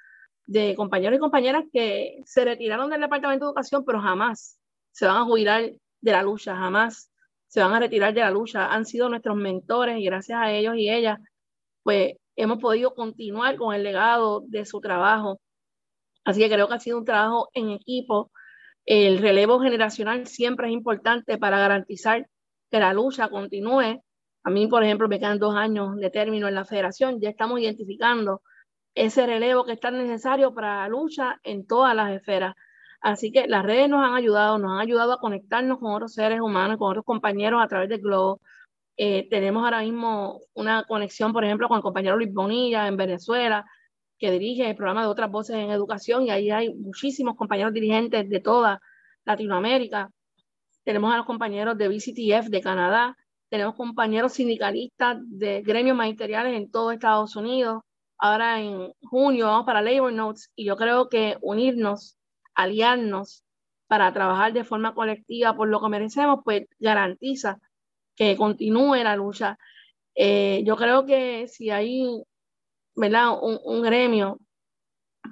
de compañeros y compañeras que se retiraron del Departamento de Educación, pero jamás se van a jubilar de la lucha, jamás se van a retirar de la lucha. Han sido nuestros mentores y gracias a ellos y ellas, pues hemos podido continuar con el legado de su trabajo. Así que creo que ha sido un trabajo en equipo. El relevo generacional siempre es importante para garantizar que la lucha continúe. A mí, por ejemplo, me quedan dos años de término en la federación, ya estamos identificando ese relevo que es tan necesario para la lucha en todas las esferas. Así que las redes nos han ayudado, nos han ayudado a conectarnos con otros seres humanos, con otros compañeros a través del globo. Eh, tenemos ahora mismo una conexión, por ejemplo, con el compañero Luis Bonilla en Venezuela, que dirige el programa de otras voces en educación, y ahí hay muchísimos compañeros dirigentes de toda Latinoamérica. Tenemos a los compañeros de BCTF de Canadá, tenemos compañeros sindicalistas de gremios magisteriales en todo Estados Unidos. Ahora en junio vamos para Labor Notes y yo creo que unirnos, aliarnos para trabajar de forma colectiva por lo que merecemos, pues garantiza que continúe la lucha. Eh, yo creo que si hay ¿verdad? Un, gremio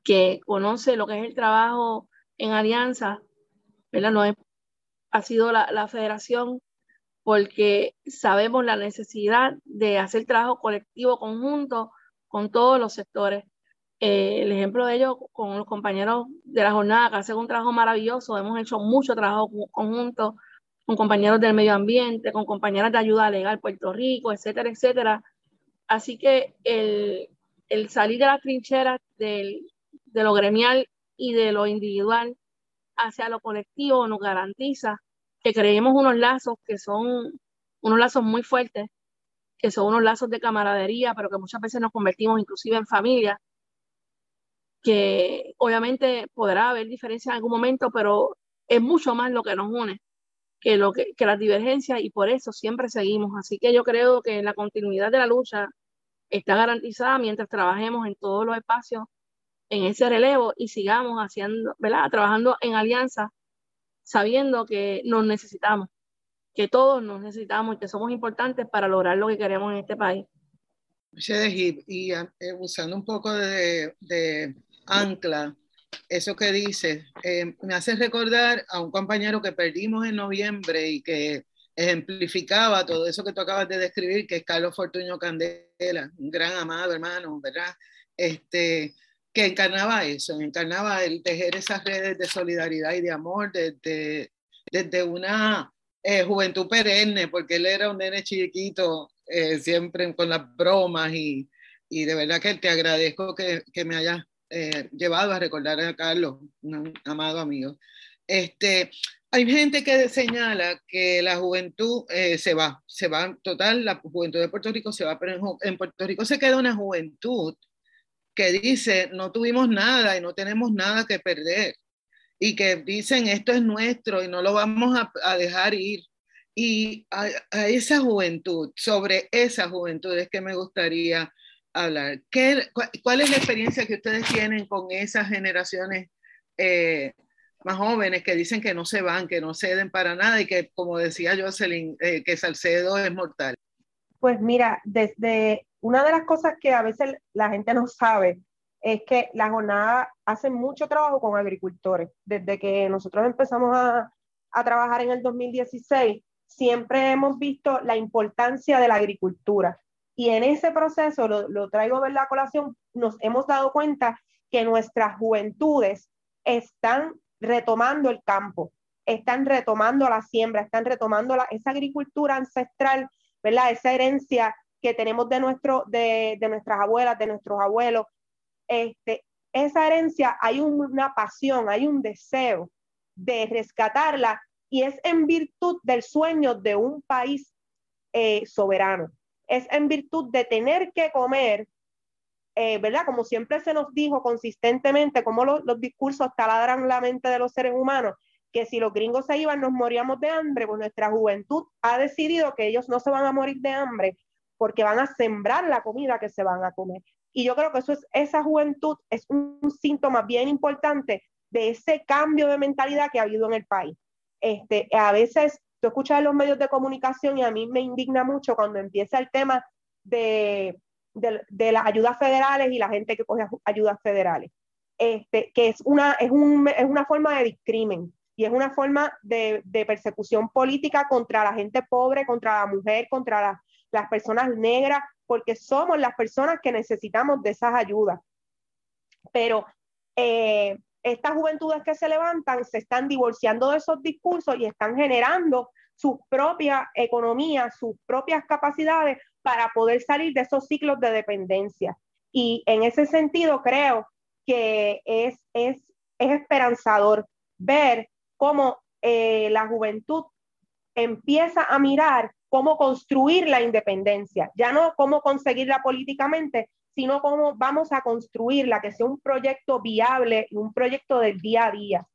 que conoce lo que es el trabajo en alianza, ¿verdad? No ha sido la, la federación porque sabemos la necesidad de hacer trabajo colectivo conjunto con todos los sectores. Eh, el ejemplo de ello con los compañeros de la jornada que hacen un trabajo maravilloso, hemos hecho mucho trabajo conjunto con compañeros del medio ambiente, con compañeras de ayuda legal Puerto Rico, etcétera, etcétera. Así que el, el salir de la trinchera de lo gremial y de lo individual hacia lo colectivo nos garantiza que creemos unos lazos que son unos lazos muy fuertes, que son unos lazos de camaradería, pero que muchas veces nos convertimos inclusive en familia, que obviamente podrá haber diferencia en algún momento, pero es mucho más lo que nos une que, lo que, que las divergencias y por eso siempre seguimos. Así que yo creo que la continuidad de la lucha está garantizada mientras trabajemos en todos los espacios en ese relevo y sigamos haciendo, ¿verdad? Trabajando en alianza sabiendo que nos necesitamos, que todos nos necesitamos y que somos importantes para lograr lo que queremos en este país. Y eh, usando un poco de, ancla, eso que dices, eh, me hace recordar a un compañero que perdimos en noviembre y que ejemplificaba todo eso que tú acabas de describir, que es Carlos Fortuño Candela, un gran amado hermano, ¿verdad? Este, que encarnaba eso, encarnaba el tejer esas redes de solidaridad y de amor desde, desde una eh, juventud perenne, porque él era un nene chiquito, eh, siempre con las bromas y, y, de verdad que te agradezco que, que me hayas eh, llevado a recordar a Carlos, un amado amigo. Este, hay gente que señala que la juventud se va, se va total, la juventud de Puerto Rico se va, pero en, en Puerto Rico se queda una juventud que dice, no tuvimos nada y no tenemos nada que perder. Y que dicen, esto es nuestro y no lo vamos a, dejar ir. Y a, esa juventud, sobre esa juventud es que me gustaría hablar. ¿Qué, cuál, es la experiencia que ustedes tienen con esas generaciones eh, más jóvenes que dicen que no se van, que no ceden para nada y que, como decía Jocelyn, eh, que Salcedo es mortal? Pues mira, desde una de las cosas que a veces la gente no sabe es que la jornada hace mucho trabajo con agricultores. Desde que nosotros empezamos a, trabajar en el 2016, siempre hemos visto la importancia de la agricultura. Y en ese proceso, lo, lo traigo a la colación, nos hemos dado cuenta que nuestras juventudes están retomando el campo, están retomando la siembra, están retomando esa agricultura ancestral, ¿verdad? Esa herencia que tenemos de, nuestro, de, de nuestras abuelas, de nuestros abuelos, este, esa herencia hay una pasión, hay un deseo de rescatarla y es en virtud del sueño de un país eh, soberano. Es en virtud de tener que comer, eh, ¿verdad? Como siempre se nos dijo consistentemente, como los, los discursos taladran la mente de los seres humanos, que si los gringos se iban nos moríamos de hambre, pues nuestra juventud ha decidido que ellos no se van a morir de hambre porque van a sembrar la comida que se van a comer. Y yo creo que eso es, esa juventud es un, síntoma bien importante de ese cambio de mentalidad que ha habido en el país. Este, a veces tú escuchas en los medios de comunicación y a mí me indigna mucho cuando empieza el tema de, de, las ayudas federales y la gente que coge ayudas federales. Este, que es una, es, un, es una forma de discrimen y es una forma de, de, persecución política contra la gente pobre, contra la mujer, contra la, las personas negras, porque somos las personas que necesitamos de esas ayudas. Pero eh, estas juventudes que se levantan se están divorciando de esos discursos y están generando su propia economía, sus propias capacidades para poder salir de esos ciclos de dependencia. Y en ese sentido creo que es, es, es esperanzador ver cómo eh, la juventud empieza a mirar cómo construir la independencia, ya no cómo conseguirla políticamente, sino cómo vamos a construirla, que sea un proyecto viable y un proyecto del día a día.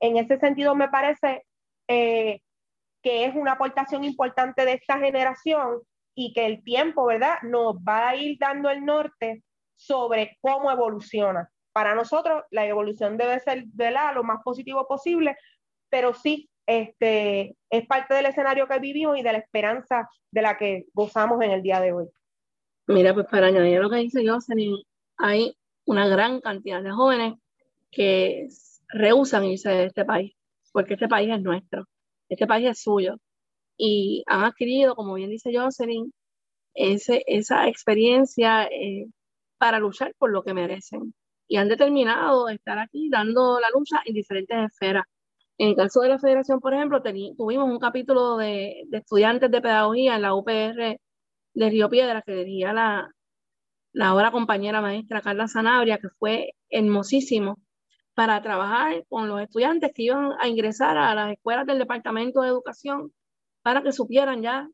En ese sentido, me parece eh, que es una aportación importante de esta generación y que el tiempo, ¿verdad?, nos va a ir dando el norte sobre cómo evoluciona. Para nosotros, la evolución debe ser ¿verdad? lo más positivo posible, pero sí este, es parte del escenario que vivimos y de la esperanza de la que gozamos en el día de hoy. Mira, pues para añadir lo que dice Jocelyn, hay una gran cantidad de jóvenes que rehusan irse de este país, porque este país es nuestro, este país es suyo. Y han adquirido, como bien dice Jocelyn, ese, esa experiencia eh, para luchar por lo que merecen. Y han determinado estar aquí dando la lucha en diferentes esferas. En el caso de la federación, por ejemplo, tuvimos un capítulo de, estudiantes de pedagogía en la UPR de Río Piedras que dirigía la, la compañera maestra Carla Sanabria, que fue hermosísimo para trabajar con los estudiantes que iban a ingresar a las escuelas del Departamento de Educación para que supieran ya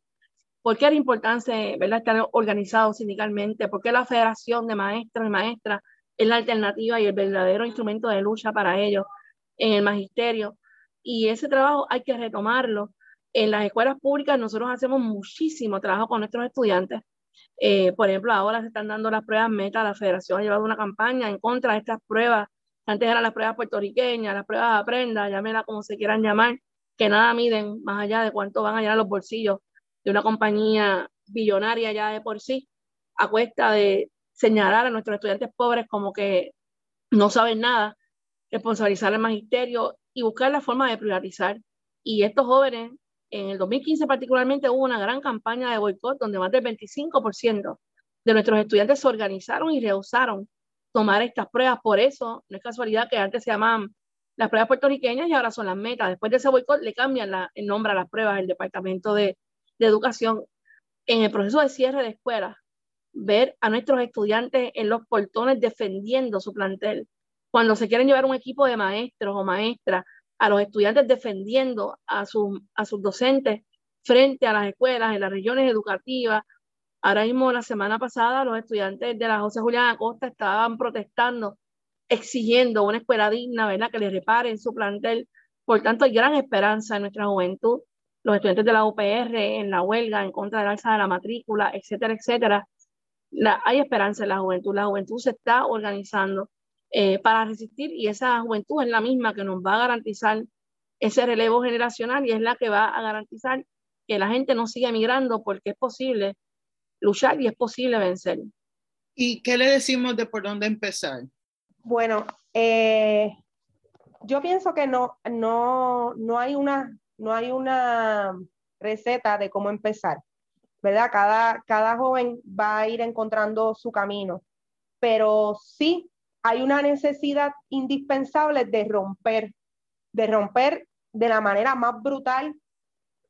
por qué era importante estar organizados sindicalmente, por qué la Federación de Maestros y Maestras es la alternativa y el verdadero instrumento de lucha para ellos en el magisterio y ese trabajo hay que retomarlo. En las escuelas públicas nosotros hacemos muchísimo trabajo con nuestros estudiantes. Eh, por ejemplo, ahora se están dando las pruebas meta, la federación ha llevado una campaña en contra de estas pruebas. Antes eran las pruebas puertorriqueñas, las pruebas aprenda, llámela como se quieran llamar, que nada miden más allá de cuánto van a llenar los bolsillos de una compañía billonaria ya de por sí, a cuesta de señalar a nuestros estudiantes pobres como que no saben nada, responsabilizar al magisterio y buscar la forma de privatizar. Y estos jóvenes, en el 2015 particularmente, hubo una gran campaña de boicot donde más del 25% de nuestros estudiantes se organizaron y rehusaron tomar estas pruebas. Por eso, no es casualidad que antes se llamaban las pruebas puertorriqueñas y ahora son las metas. Después de ese boicot le cambian el nombre a las pruebas el Departamento de, de Educación. En el proceso de cierre de escuelas, ver a nuestros estudiantes en los portones defendiendo su plantel, cuando se quieren llevar un equipo de maestros o maestras, a los estudiantes defendiendo a, sus, a sus docentes frente a las escuelas, en las regiones educativas. Ahora mismo, la semana pasada, los estudiantes de la José Julián Acosta estaban protestando, exigiendo una escuela digna, ¿verdad? Que les reparen su plantel. Por tanto, hay gran esperanza en nuestra juventud. Los estudiantes de la UPR en la huelga en contra del alza de la matrícula, etcétera, etcétera. hay esperanza en la juventud. La juventud se está organizando eh, para resistir y esa juventud es la misma que nos va a garantizar ese relevo generacional y es la que va a garantizar que la gente no siga emigrando porque es posible luchar y es posible vencer. ¿Y qué le decimos de por dónde empezar? Bueno, eh, yo pienso que no, no, no, hay una, no hay una receta de cómo empezar, ¿verdad? Cada, cada joven va a ir encontrando su camino, pero sí hay una necesidad indispensable de romper, de romper de la manera más brutal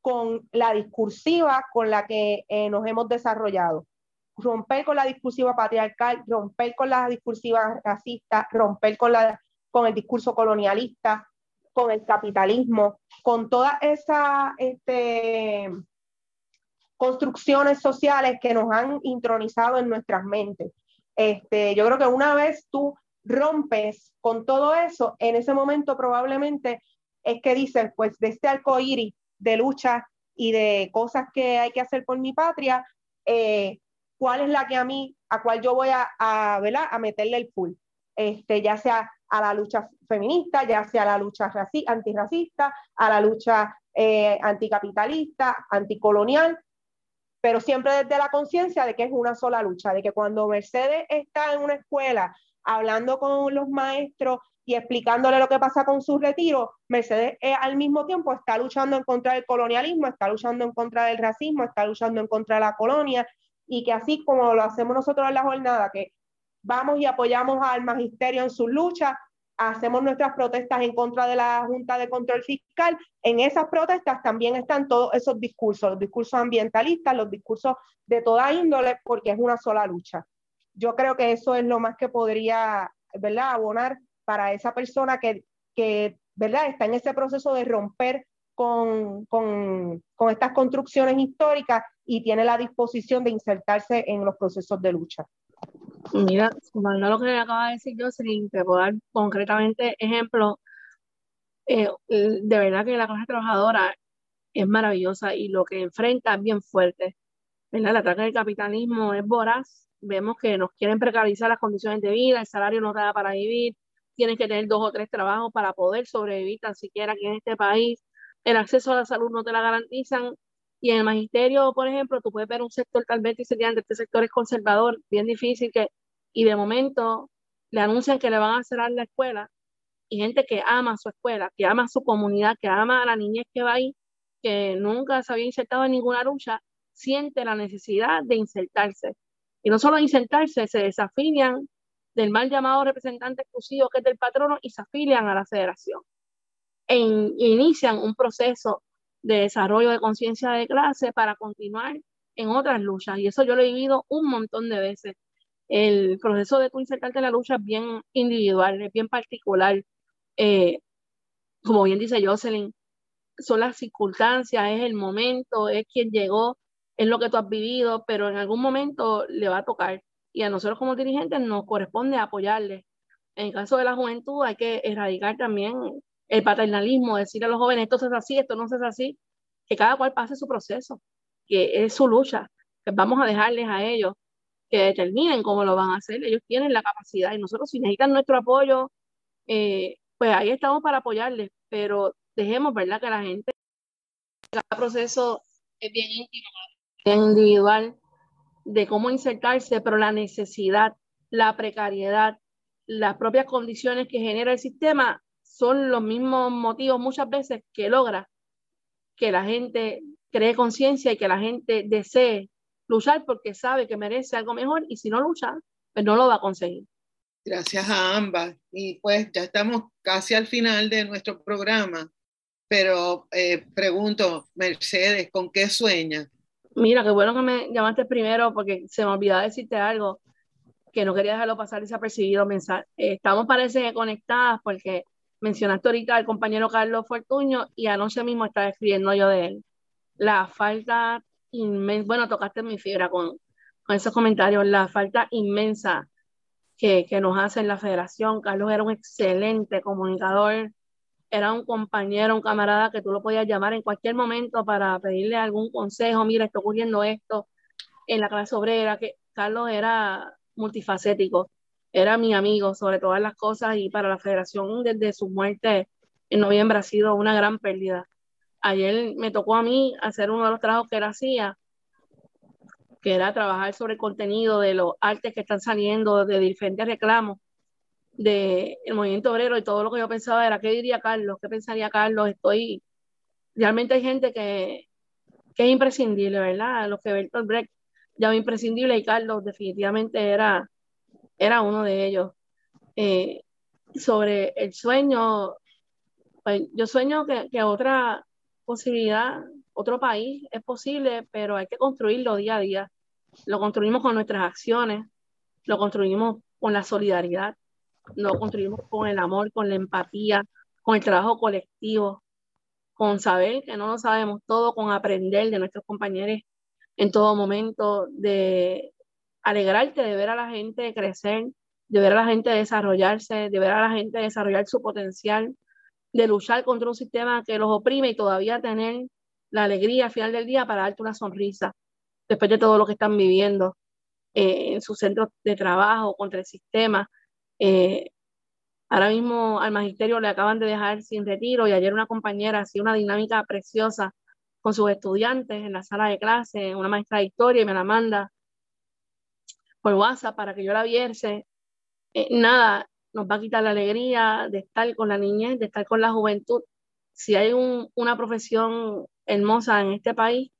con la discursiva con la que eh, nos hemos desarrollado. Romper con la discursiva patriarcal, romper con la discursiva racista, romper con, la, con el discurso colonialista, con el capitalismo, con todas esas este, construcciones sociales que nos han intronizado en nuestras mentes. Este, yo creo que una vez tú rompes con todo eso, en ese momento probablemente es que dices, pues de este arco iris de lucha y de cosas que hay que hacer por mi patria, eh, cuál es la que a mí, a cuál yo voy a, a, a meterle el full, este, ya sea a la lucha feminista, ya sea a la lucha antirracista, a la lucha eh, anticapitalista, anticolonial, pero siempre desde la conciencia de que es una sola lucha, de que cuando Mercedes está en una escuela hablando con los maestros y explicándole lo que pasa con su retiro, Mercedes eh, al mismo tiempo está luchando en contra del colonialismo, está luchando en contra del racismo, está luchando en contra de la colonia, y que así como lo hacemos nosotros en la jornada, que vamos y apoyamos al magisterio en su lucha, hacemos nuestras protestas en contra de la Junta de Control Fiscal, en esas protestas también están todos esos discursos, los discursos ambientalistas, los discursos de toda índole, porque es una sola lucha yo creo que eso es lo más que podría, ¿verdad?, abonar para esa persona que, que, ¿verdad?, está en ese proceso de romper con, con, con estas construcciones históricas y tiene la disposición de insertarse en los procesos de lucha. Mira, sumando lo que acaba de decir Jocelyn, te puedo dar concretamente ejemplos. Eh, de verdad que la clase trabajadora es maravillosa y lo que enfrenta es bien fuerte. ¿verdad? El ataque del capitalismo es voraz. Vemos que nos quieren precarizar las condiciones de vida, el salario no te da para vivir, tienes que tener dos o tres trabajos para poder sobrevivir tan siquiera aquí en este país. El acceso a la salud no te la garantizan y en el magisterio, por ejemplo, tú puedes ver un sector tal vez de este sector es conservador, bien difícil, que, y de momento le anuncian que le van a cerrar la escuela, y gente que ama su escuela, que ama su comunidad, que ama a la niñez que va ahí, que nunca se había insertado en ninguna lucha, siente la necesidad de insertarse. Y no solo insertarse, se desafilian del mal llamado representante exclusivo que es del patrono y se afilian a la federación. E inician un proceso de desarrollo de conciencia de clase para continuar en otras luchas. Y eso yo lo he vivido un montón de veces. El proceso de insertarte en la lucha es bien individual, es bien particular. Eh, como bien dice Jocelyn, son las circunstancias, es el momento, es quien llegó, es lo que tú has vivido, pero en algún momento le va a tocar. Y a nosotros como dirigentes nos corresponde apoyarle. En el caso de la juventud hay que erradicar también el paternalismo, decir a los jóvenes, esto es así, esto no es así, que cada cual pase su proceso, que es su lucha, que vamos a dejarles a ellos que determinen cómo lo van a hacer, ellos tienen la capacidad y nosotros si necesitan nuestro apoyo, eh, pues ahí estamos para apoyarles, pero dejemos, ¿verdad? Que la gente, cada proceso es bien íntimo, individual, de cómo insertarse, pero la necesidad, la precariedad, las propias condiciones que genera el sistema son los mismos motivos muchas veces que logra que la gente cree conciencia y que la gente desee luchar porque sabe que merece algo mejor y si no lucha, pues no lo va a conseguir. Gracias a ambas. Y pues ya estamos casi al final de nuestro programa, pero eh, pregunto, Mercedes, ¿con qué sueña? Mira, qué bueno que me llamaste primero porque se me olvidaba decirte algo que no quería dejarlo pasar desapercibido. Mensaje. estamos parece conectadas porque mencionaste ahorita al compañero Carlos Fortuño y anoche mismo estaba escribiendo yo de él. La falta inmensa, bueno, tocaste mi fibra con, con esos comentarios, la falta inmensa que, que nos hace en la federación. Carlos era un excelente comunicador, era un compañero, un camarada que tú lo podías llamar en cualquier momento para pedirle algún consejo, mira, está ocurriendo esto en la clase obrera, que Carlos era multifacético era mi amigo sobre todas las cosas y para la federación desde su muerte en noviembre ha sido una gran pérdida. Ayer me tocó a mí hacer uno de los trabajos que él hacía, que era trabajar sobre el contenido de los artes que están saliendo de diferentes reclamos del movimiento obrero y todo lo que yo pensaba era, ¿qué diría Carlos? ¿Qué pensaría Carlos? Estoy, realmente hay gente que, que es imprescindible, ¿verdad? Lo que Bertolt Brecht llama imprescindible y Carlos definitivamente era era uno de ellos. Eh, sobre el sueño, pues, yo sueño que, que, otra posibilidad, otro país es posible, pero hay que construirlo día a día. Lo construimos con nuestras acciones, lo construimos con la solidaridad, lo construimos con el amor, con la empatía, con el trabajo colectivo, con saber que no lo sabemos todo, con aprender de nuestros compañeros en todo momento, de alegrarte de ver a la gente crecer, de ver a la gente desarrollarse, de ver a la gente desarrollar su potencial, de luchar contra un sistema que los oprime y todavía tener la alegría al final del día para darte una sonrisa después de todo lo que están viviendo eh, en sus centros de trabajo, contra el sistema. Eh, ahora mismo al magisterio le acaban de dejar sin retiro y ayer una compañera hacía una dinámica preciosa con sus estudiantes en la sala de clase, una maestra de historia y me la manda por WhatsApp para que yo la viese. Eh, nada, nos va a quitar la alegría de estar con la niñez, de estar con la juventud. Si hay una profesión hermosa en este país,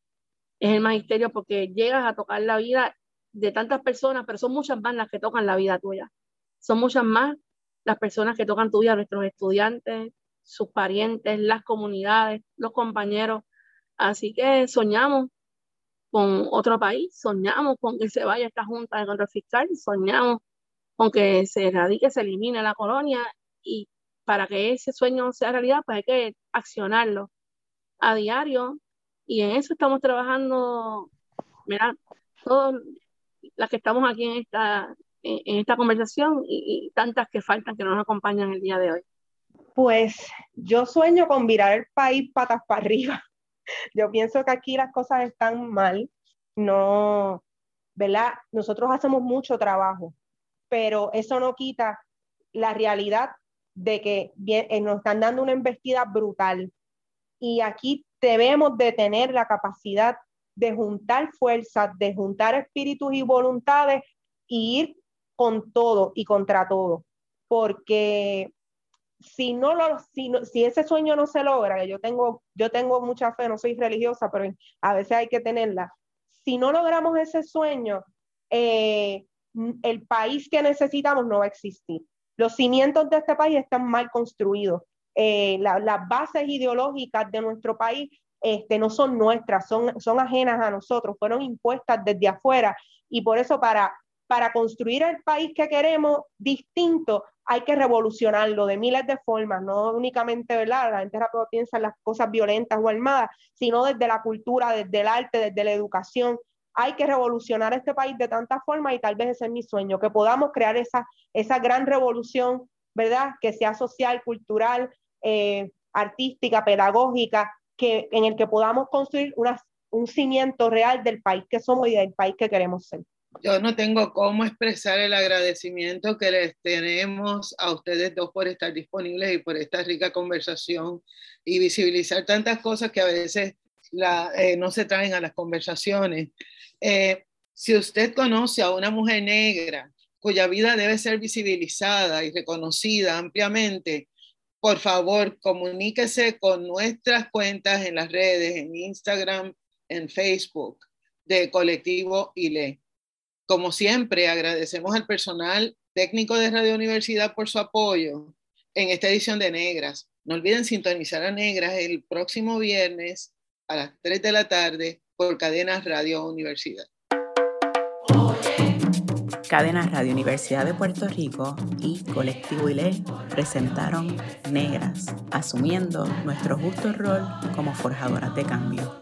es el magisterio porque llegas a tocar la vida de tantas personas, pero son muchas más las que tocan la vida tuya. Son muchas más las personas que tocan tu vida, nuestros estudiantes, sus parientes, las comunidades, los compañeros. Así que soñamos con otro país, soñamos con que se vaya esta Junta de Control Fiscal, soñamos con que se erradique, se elimine la colonia y para que ese sueño sea realidad, pues hay que accionarlo. a diario y en eso estamos trabajando, mira, todas las que estamos aquí en esta, en, esta conversación y, tantas que faltan que nos acompañan el día de hoy. Pues yo sueño con virar el país patas para arriba. Yo pienso que aquí las cosas están mal, no, ¿verdad? Nosotros hacemos mucho trabajo, pero eso no quita la realidad de que eh, nos están dando una embestida brutal. Y aquí debemos de tener la capacidad de juntar fuerzas, de juntar espíritus y voluntades y ir con todo y contra todo. Porque si no lo, si, si ese sueño no se logra, yo tengo, yo tengo mucha fe, no soy religiosa, pero a veces hay que tenerla. Si no logramos ese sueño, eh, el país que necesitamos no va a existir. Los cimientos de este país están mal construidos. Eh, las bases ideológicas de nuestro país este, no son nuestras, son, son ajenas a nosotros, fueron impuestas desde afuera y por eso para, para construir el país que queremos distinto hay que revolucionarlo de miles de formas, no únicamente, ¿verdad? La gente rápido piensa en las cosas violentas o armadas, sino desde la cultura, desde el arte, desde la educación. Hay que revolucionar este país de tantas formas y tal vez ese es mi sueño, que podamos crear esa, esa gran revolución, ¿verdad? Que sea social, cultural, eh, artística, pedagógica, que, en el que podamos construir un cimiento real del país que somos y del país que queremos ser. Yo no tengo cómo expresar el agradecimiento que les tenemos a ustedes dos por estar disponibles y por esta rica conversación y visibilizar tantas cosas que a veces eh, no se traen a las conversaciones. Eh, si usted conoce a una mujer negra cuya vida debe ser visibilizada y reconocida ampliamente, por favor, comuníquese con nuestras cuentas en las redes, en Instagram, en Facebook, de Colectivo ILE. Como siempre, agradecemos al personal técnico de Radio Universidad por su apoyo en esta edición de Negras. No olviden sintonizar a Negras el próximo viernes a las 3 de la tarde por Cadenas Radio Universidad. Cadenas Radio Universidad de Puerto Rico y Colectivo ILE presentaron Negras, asumiendo nuestro justo rol como forjadoras de cambio.